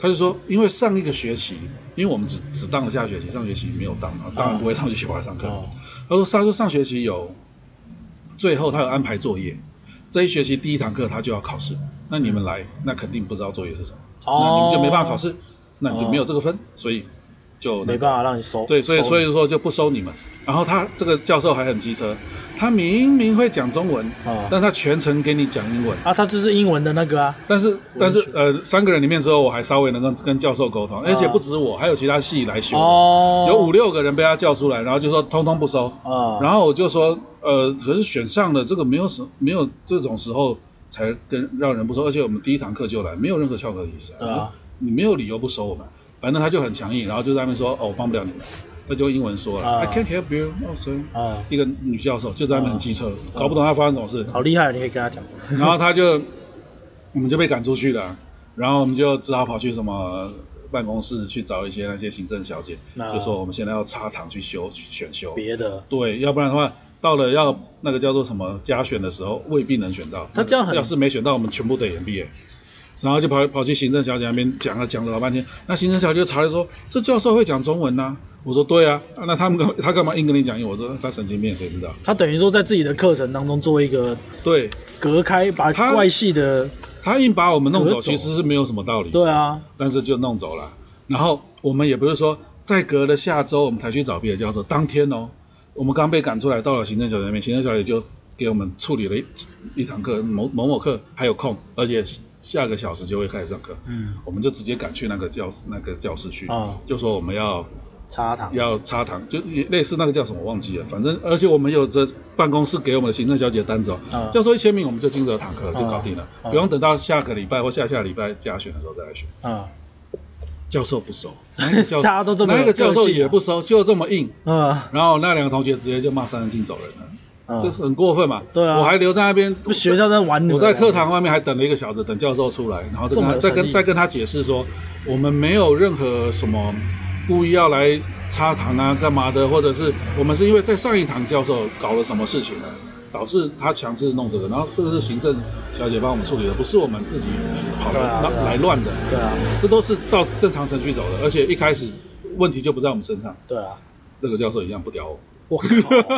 他就说，因为上一个学期，因为我们只只当了下学期，上学期没有当嘛，当然不会上学期回来上课。嗯，他说上就上学期有，最后他有安排作业。这一学期第一堂课他就要考试，那你们来，那肯定不知道作业是什么，哦、那你们就没办法考试，那你就没有这个分，哦、所以就、没办法让你收。对，所以所以说就不收你们。然后他这个教授还很机车，他明明会讲中文，啊、但他全程给你讲英文。啊，他就是英文的那个啊。但是但是呃，三个人里面之后，我还稍微能够跟教授沟通，而且不止我，还有其他系来修，哦、有五六个人被他叫出来，然后就说通通不收。啊、然后我就说。呃，可是选上了这个没有什没有这种时候才跟让人不收，而且我们第一堂课就来，没有任何翘课的意思啊。啊你没有理由不收我们，反正他就很强硬，然后就在那边说哦，我帮不了你们，那就英文说了、啊、I can't help you，哦，所以啊，一个女教授就在那边很机车，啊、搞不懂他发生什么事。好厉害，你可以跟他讲。然后他就我们就被赶出去了，然后我们就只好跑去什么办公室去找一些那些行政小姐，啊、就说我们现在要插堂去修去选修别的，对，要不然的话。到了要那个叫做什么加选的时候，未必能选到。他这样很，要是没选到，我们全部得延毕。然后就跑跑去行政小姐那边讲了讲了老半天。那行政小姐就查了说，这教授会讲中文呐、啊？我说对啊。那他们干他干嘛硬跟你讲英文？我说他神经病，谁知道？他等于说在自己的课程当中做一个对隔开，把外系的他，他硬把我们弄走，其实是没有什么道理。对啊，但是就弄走了。然后我们也不是说在隔了下周我们才去找别的教授，当天哦。我们刚被赶出来，到了行政小姐那边，行政小姐就给我们处理了一一堂课，某某某课还有空，而且下个小时就会开始上课。嗯，我们就直接赶去那个教室那个教室去，哦、就说我们要插堂，要插堂，就类似那个叫什么忘记了，反正而且我们有这办公室给我们的行政小姐单子，哦、教授一签名，我们就进这堂课就搞定了，哦、不用等到下个礼拜或下下礼拜加选的时候再来选。啊、哦。教授不收，哪个教大家都这么、啊、哪个教授也不收，就这么硬。嗯，然后那两个同学直接就骂三人进走人了，这、嗯、很过分嘛？对啊，我还留在那边，学校在玩。我在课堂外面还等了一个小时，等教授出来，然后再跟他再跟再跟他解释说，我们没有任何什么故意要来插堂啊、干嘛的，或者是我们是因为在上一堂教授搞了什么事情呢？导致他强制弄这个，然后这个是行政小姐帮我们处理的，不是我们自己跑来、啊啊、来乱的。对啊，这都是照正常程序走的，而且一开始问题就不在我们身上。对啊，那个教授一样不屌我。我靠，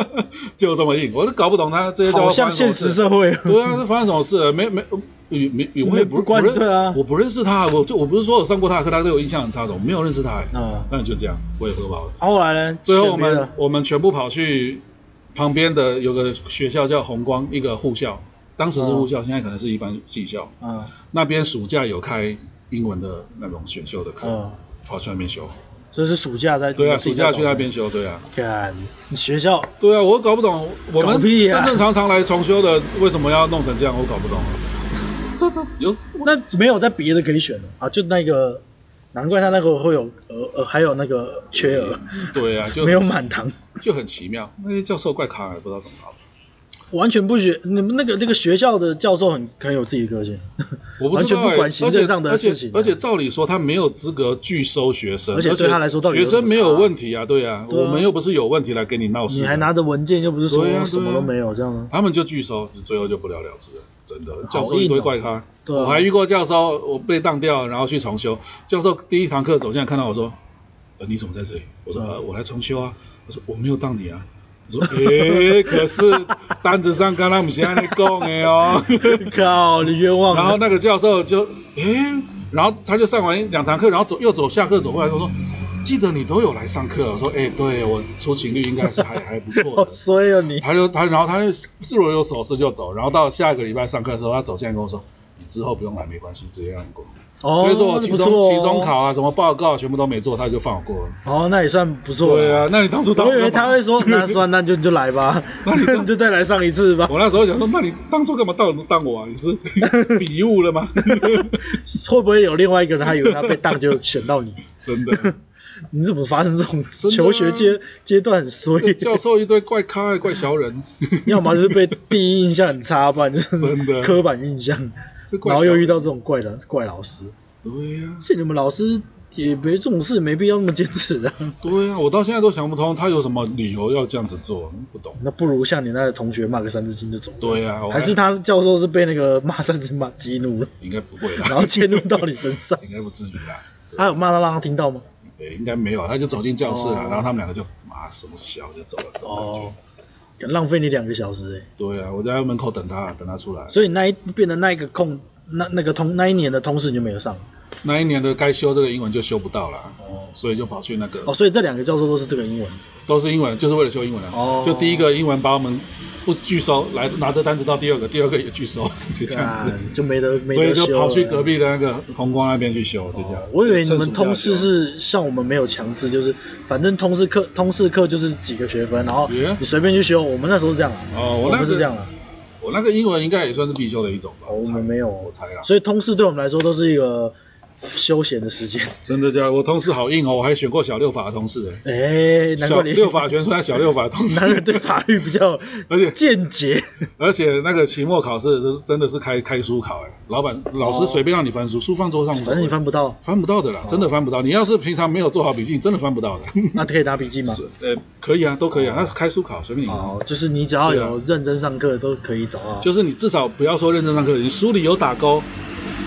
就这么硬，我都搞不懂他这些教授。好像现实社会。对啊，是发生什么事？没没没没，我也不不认。对啊，我不认识他，我就我不是说我上过他的课，他对我印象很差，我没有认识他。嗯，那就这样，我也喝饱了。后来呢？最后我们我们全部跑去。旁边的有个学校叫红光，一个护校，当时是护校，现在可能是一般技校。嗯，那边暑假有开英文的那种选修的课，跑去那边修。所以是暑假在？对啊，暑假去那边修，对啊。看，你学校？对啊，我搞不懂，我们正正常常来重修的，为什么要弄成这样？我搞不懂。这这有那没有在别的可以选的啊？就那个。难怪他那个会有呃呃，还有那个缺额，对啊，就 没有满堂，就很奇妙。那些教授怪咖，也不知道怎么搞。完全不学你们那个那个学校的教授很很有自己的个性，我不知道、欸、完全不管行政上的事情。而且，而且照理说他没有资格拒收学生，而且对他来说，学生没有问题啊，对啊，对啊，我们又不是有问题来跟你闹事，你还拿着文件，又不是说什么都没有这样。他们就拒收，最后就不了了之了。真的，教授一堆怪咖。对啊我还遇过教授，我被当掉，然后去重修。教授第一堂课走进来看到我说：“呃，你怎么在这里？”我说：“呃，我来重修啊。”他说：“我没有当你啊。”我说：“诶，可是单子上刚刚我们现在在讲的哦。”靠，你冤枉。然后那个教授就诶，然后他就上完两堂课，然后走又走下课走过来跟我说。记得你都有来上课，我说，哎、欸，对我出勤率应该是还还不错的。所以你他就他，然后他就若有所思就走，然后到下一个礼拜上课的时候，他走进来跟我说，你之后不用来没关系，直接让你过。哦，所以说我期中、哦、期中考啊，什么报告全部都没做，他就放我过了。哦，那也算不错。对啊，那你当初当我以为他会说，那算那就就来吧，那你就再来上一次吧。我那时候想说，那你当初干嘛当当我啊？你是笔误了吗？会不会有另外一个人，他以为他被当就选到你？真的。你怎么发生这种求学阶阶、啊、段很衰？教授一堆怪咖、怪小人，要么就是被第一印象很差，不然就是真的刻板印象，然后又遇到这种怪的怪老师。对呀、啊，像你们老师也没这种事，没必要那么坚持啊。对呀、啊，我到现在都想不通，他有什么理由要这样子做，不懂。那不如像你那个同学骂个三字经就走了。对呀、啊，还是他教授是被那个骂三字经骂激怒了？应该不会啦，然后迁怒到你身上，应该不至于啦。他有骂他让他听到吗？应该没有，他就走进教室了，哦、然后他们两个就骂什么小就走了。哦，浪费你两个小时哎。对啊，我在门口等他，等他出来。所以那一变得那一个空，那那个通那一年的通识你就没有上。那一年的该修这个英文就修不到了，哦，所以就跑去那个。哦，所以这两个教授都是这个英文，都是英文，就是为了修英文啊。哦，就第一个英文把我们。不拒收，来拿着单子到第二个，第二个也拒收，就这样子，就没得没得修，所以就跑去隔壁的那个红光那边去修，就这样。我以为你们通识是像我们没有强制，就是反正通识课通识课就是几个学分，然后你随便去修。我们那时候是这样啊，哦，我那是这样啊，我那个英文应该也算是必修的一种吧。我们没有，我猜啦。所以通识对我们来说都是一个。休闲的时间，真的假的？我同事好硬哦，我还选过小六法的同事哎，哎，难怪你小六法全出来，小六法的同事，男人对法律比较而且见解，而且那个期末考试都是真的是开开书考哎，老板老师随便让你翻书，书放桌上，反正你翻不到，翻不到的啦，真的翻不到。你要是平常没有做好笔记，你真的翻不到的。那可以打笔记吗？呃，可以啊，都可以啊，那是开书考，随便你。哦，就是你只要有认真上课都可以找到，就是你至少不要说认真上课，你书里有打勾。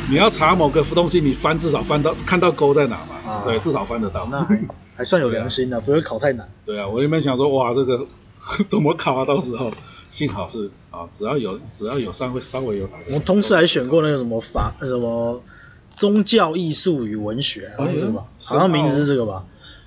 你要查某个东西，你翻至少翻到看到勾在哪嘛？啊、对，至少翻得到。那还还算有良心的，啊、不会考太难。对啊，我原本想说，哇，这个 怎么考啊？到时候幸好是啊，只要有只要有上会稍微有打。我同事还选过那个什么法什么宗教艺术与文学，好像是吧？好像名字是这个吧？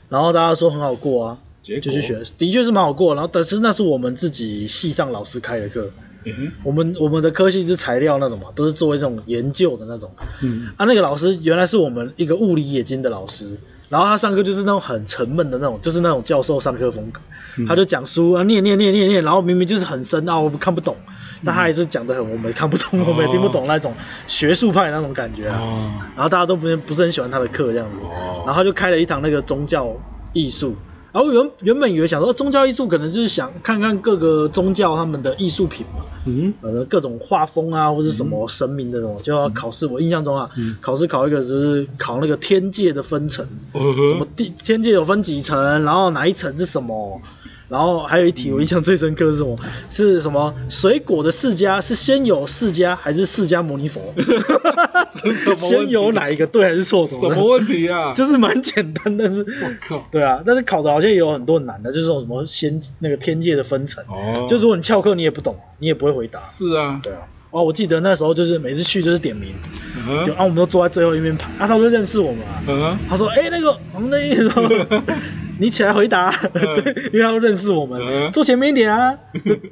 然后大家说很好过啊，就去选，的确是蛮好过。然后但是那是我们自己系上老师开的课。嗯，我们我们的科系是材料那种嘛，都是作为这种研究的那种。嗯，啊，那个老师原来是我们一个物理冶金的老师，然后他上课就是那种很沉闷的那种，就是那种教授上课风格。嗯、他就讲书啊，念念念念念，然后明明就是很深奥，啊、我们看不懂，但他还是讲得很，我们看不懂，我们也听不懂那种学术派的那种感觉啊。哦、然后大家都不不是很喜欢他的课这样子，哦、然后他就开了一堂那个宗教艺术。然后原原本以为想说宗教艺术可能就是想看看各个宗教他们的艺术品嘛，嗯，呃，各种画风啊，或者什么神明那种，就要考试。我印象中啊，考试考一个就是考那个天界的分层，什么地天界有分几层，然后哪一层是什么。然后还有一题我印象最深刻是什么？是什么水果的释迦是先有释迦还是释迦牟尼佛？先有哪一个对还是错？什么问题啊？就是蛮简单，但是我靠，对啊，但是考的好像也有很多很难的，就是什么先那个天界的分层。哦，就如果你翘课你也不懂，你也不会回答。是啊，对啊。哦，我记得那时候就是每次去就是点名，就啊我们都坐在最后一面排，啊他就认识我们啊，他说哎那个我们那一说。你起来回答，对，因为他认识我们，坐前面一点啊，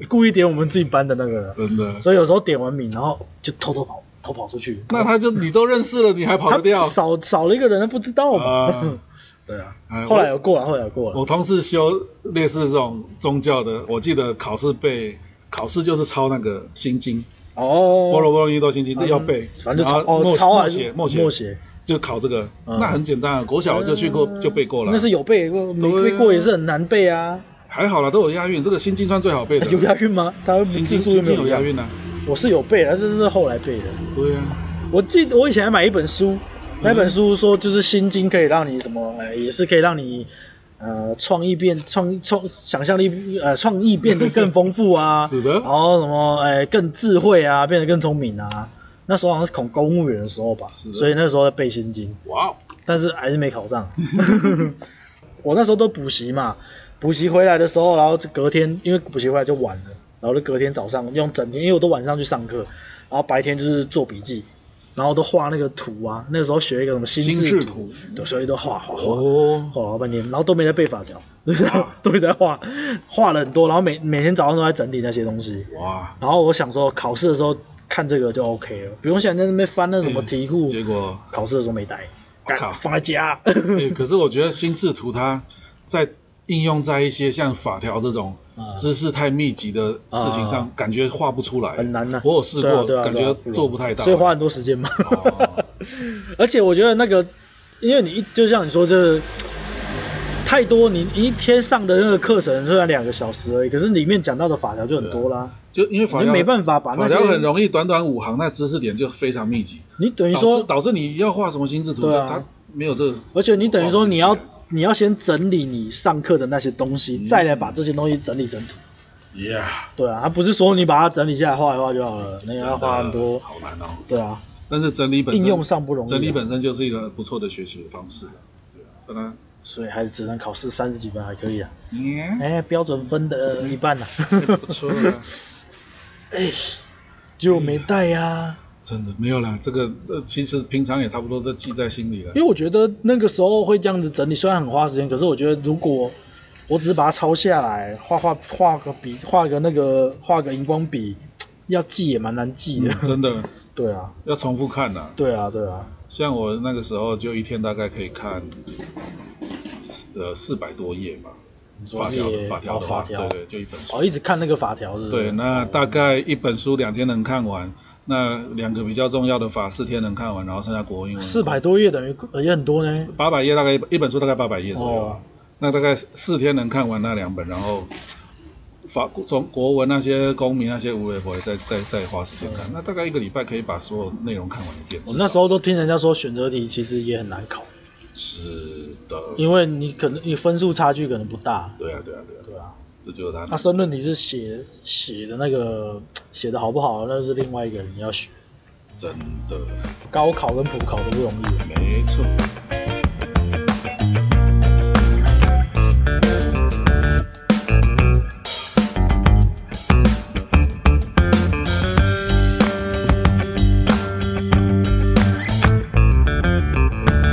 故意点我们自己班的那个，真的。所以有时候点完名，然后就偷偷跑，偷跑出去。那他就你都认识了，你还跑得掉？少少了一个人，他不知道嘛。对啊，后来有过了，后来有过了。我同事修类似这种宗教的，我记得考试背考试就是抄那个心经哦，菠萝菠萝蜜多心经要背，反正就抄哦，抄还是默写默写。就考这个，那很简单啊，国小就去过就背过了。那是有背过，没背过也是很难背啊。还好啦，都有押韵。这个心经算最好背的。有押韵吗？它心经心经有押韵啊。我是有背的，这是后来背的。对啊，我记得我以前还买一本书，那本书说就是心经可以让你什么，也是可以让你呃创意变创创想象力呃创意变得更丰富啊，是的。然后什么哎、更智慧啊，变得更聪明啊。那时候好像是考公务员的时候吧，是所以那时候在背心经，哇哦，但是还是没考上。我那时候都补习嘛，补习回来的时候，然后就隔天因为补习回来就晚了，然后就隔天早上用整天，因为我都晚上去上课，然后白天就是做笔记，然后都画那个图啊。那个时候学一个什么心心智智图，对，所以都画画画。哦，画了老半天，然后都没在背法条，都在画，画了很多，然后每每天早上都在整理那些东西。哇，然后我想说，考试的时候看这个就 OK 了，不用现在在那边翻那什么题库。结果考试的时候没带，放在家。欸，可是我觉得心智图它在应用在一些像法条这种知识太密集的事情上，感觉画不出来，很难呐、我有试过，感觉做不太到，所以花很多时间嘛。哦 而且我觉得那个，因为你一就像你说，就是太多，你一天上的那个课程虽然两个小时而已，可是里面讲到的法条就很多啦。就因为法条你没办法把法条很容易短短五行，那知识点就非常密集，你等于说，导致你要画什么心智图，对啊。它没有这个，而且你等于说你要你要先整理你上课的那些东西，再来把这些东西整理成图。去，Yeah，对啊，它不是说你把它整理下来画一画就好了，那个要花很多。好难哦。对啊，但是整理本身应用上不容易啊整理本身就是一个不错的学习的方式，对啊，所以还只能考试三十几分还可以啊。嗯，哎，标准分的一半啊，不错啊。就没带呀。真的没有啦，这个呃，其实平常也差不多都记在心里了因。为我觉得那个时候会这样子整理，虽然很花时间，可是我觉得如果我只是把它抄下来，画画画个笔，画个那个画个荧光笔，要记也蛮难记的。真的 对啊，要重复看呐。对啊，对啊。像我那个时候就一天大概可以看，呃，四百多页吧。说法条的法条的话，哦法条对对，就一本书。哦，一直看那个法条是是对，那大概一本书两天能看完，那两个比较重要的法四天能看完，然后剩下国文、英文。四百多页等于呃也很多呢。八百页，大概一一本书大概八百页左右啊。哦那大概四天能看完那两本，然后法从国文那些公民那些无为不会再再再花时间看，那大概一个礼拜可以把所有内容看完一遍。我那时候都听人家说选择题其实也很难考，是的，因为你可能你分数差距可能不大。对啊，对啊，对啊，对啊，这就是他。那申论题是写写的那个 写的好不好，那是另外一个人要学。真的高考跟普考都不容易。没错。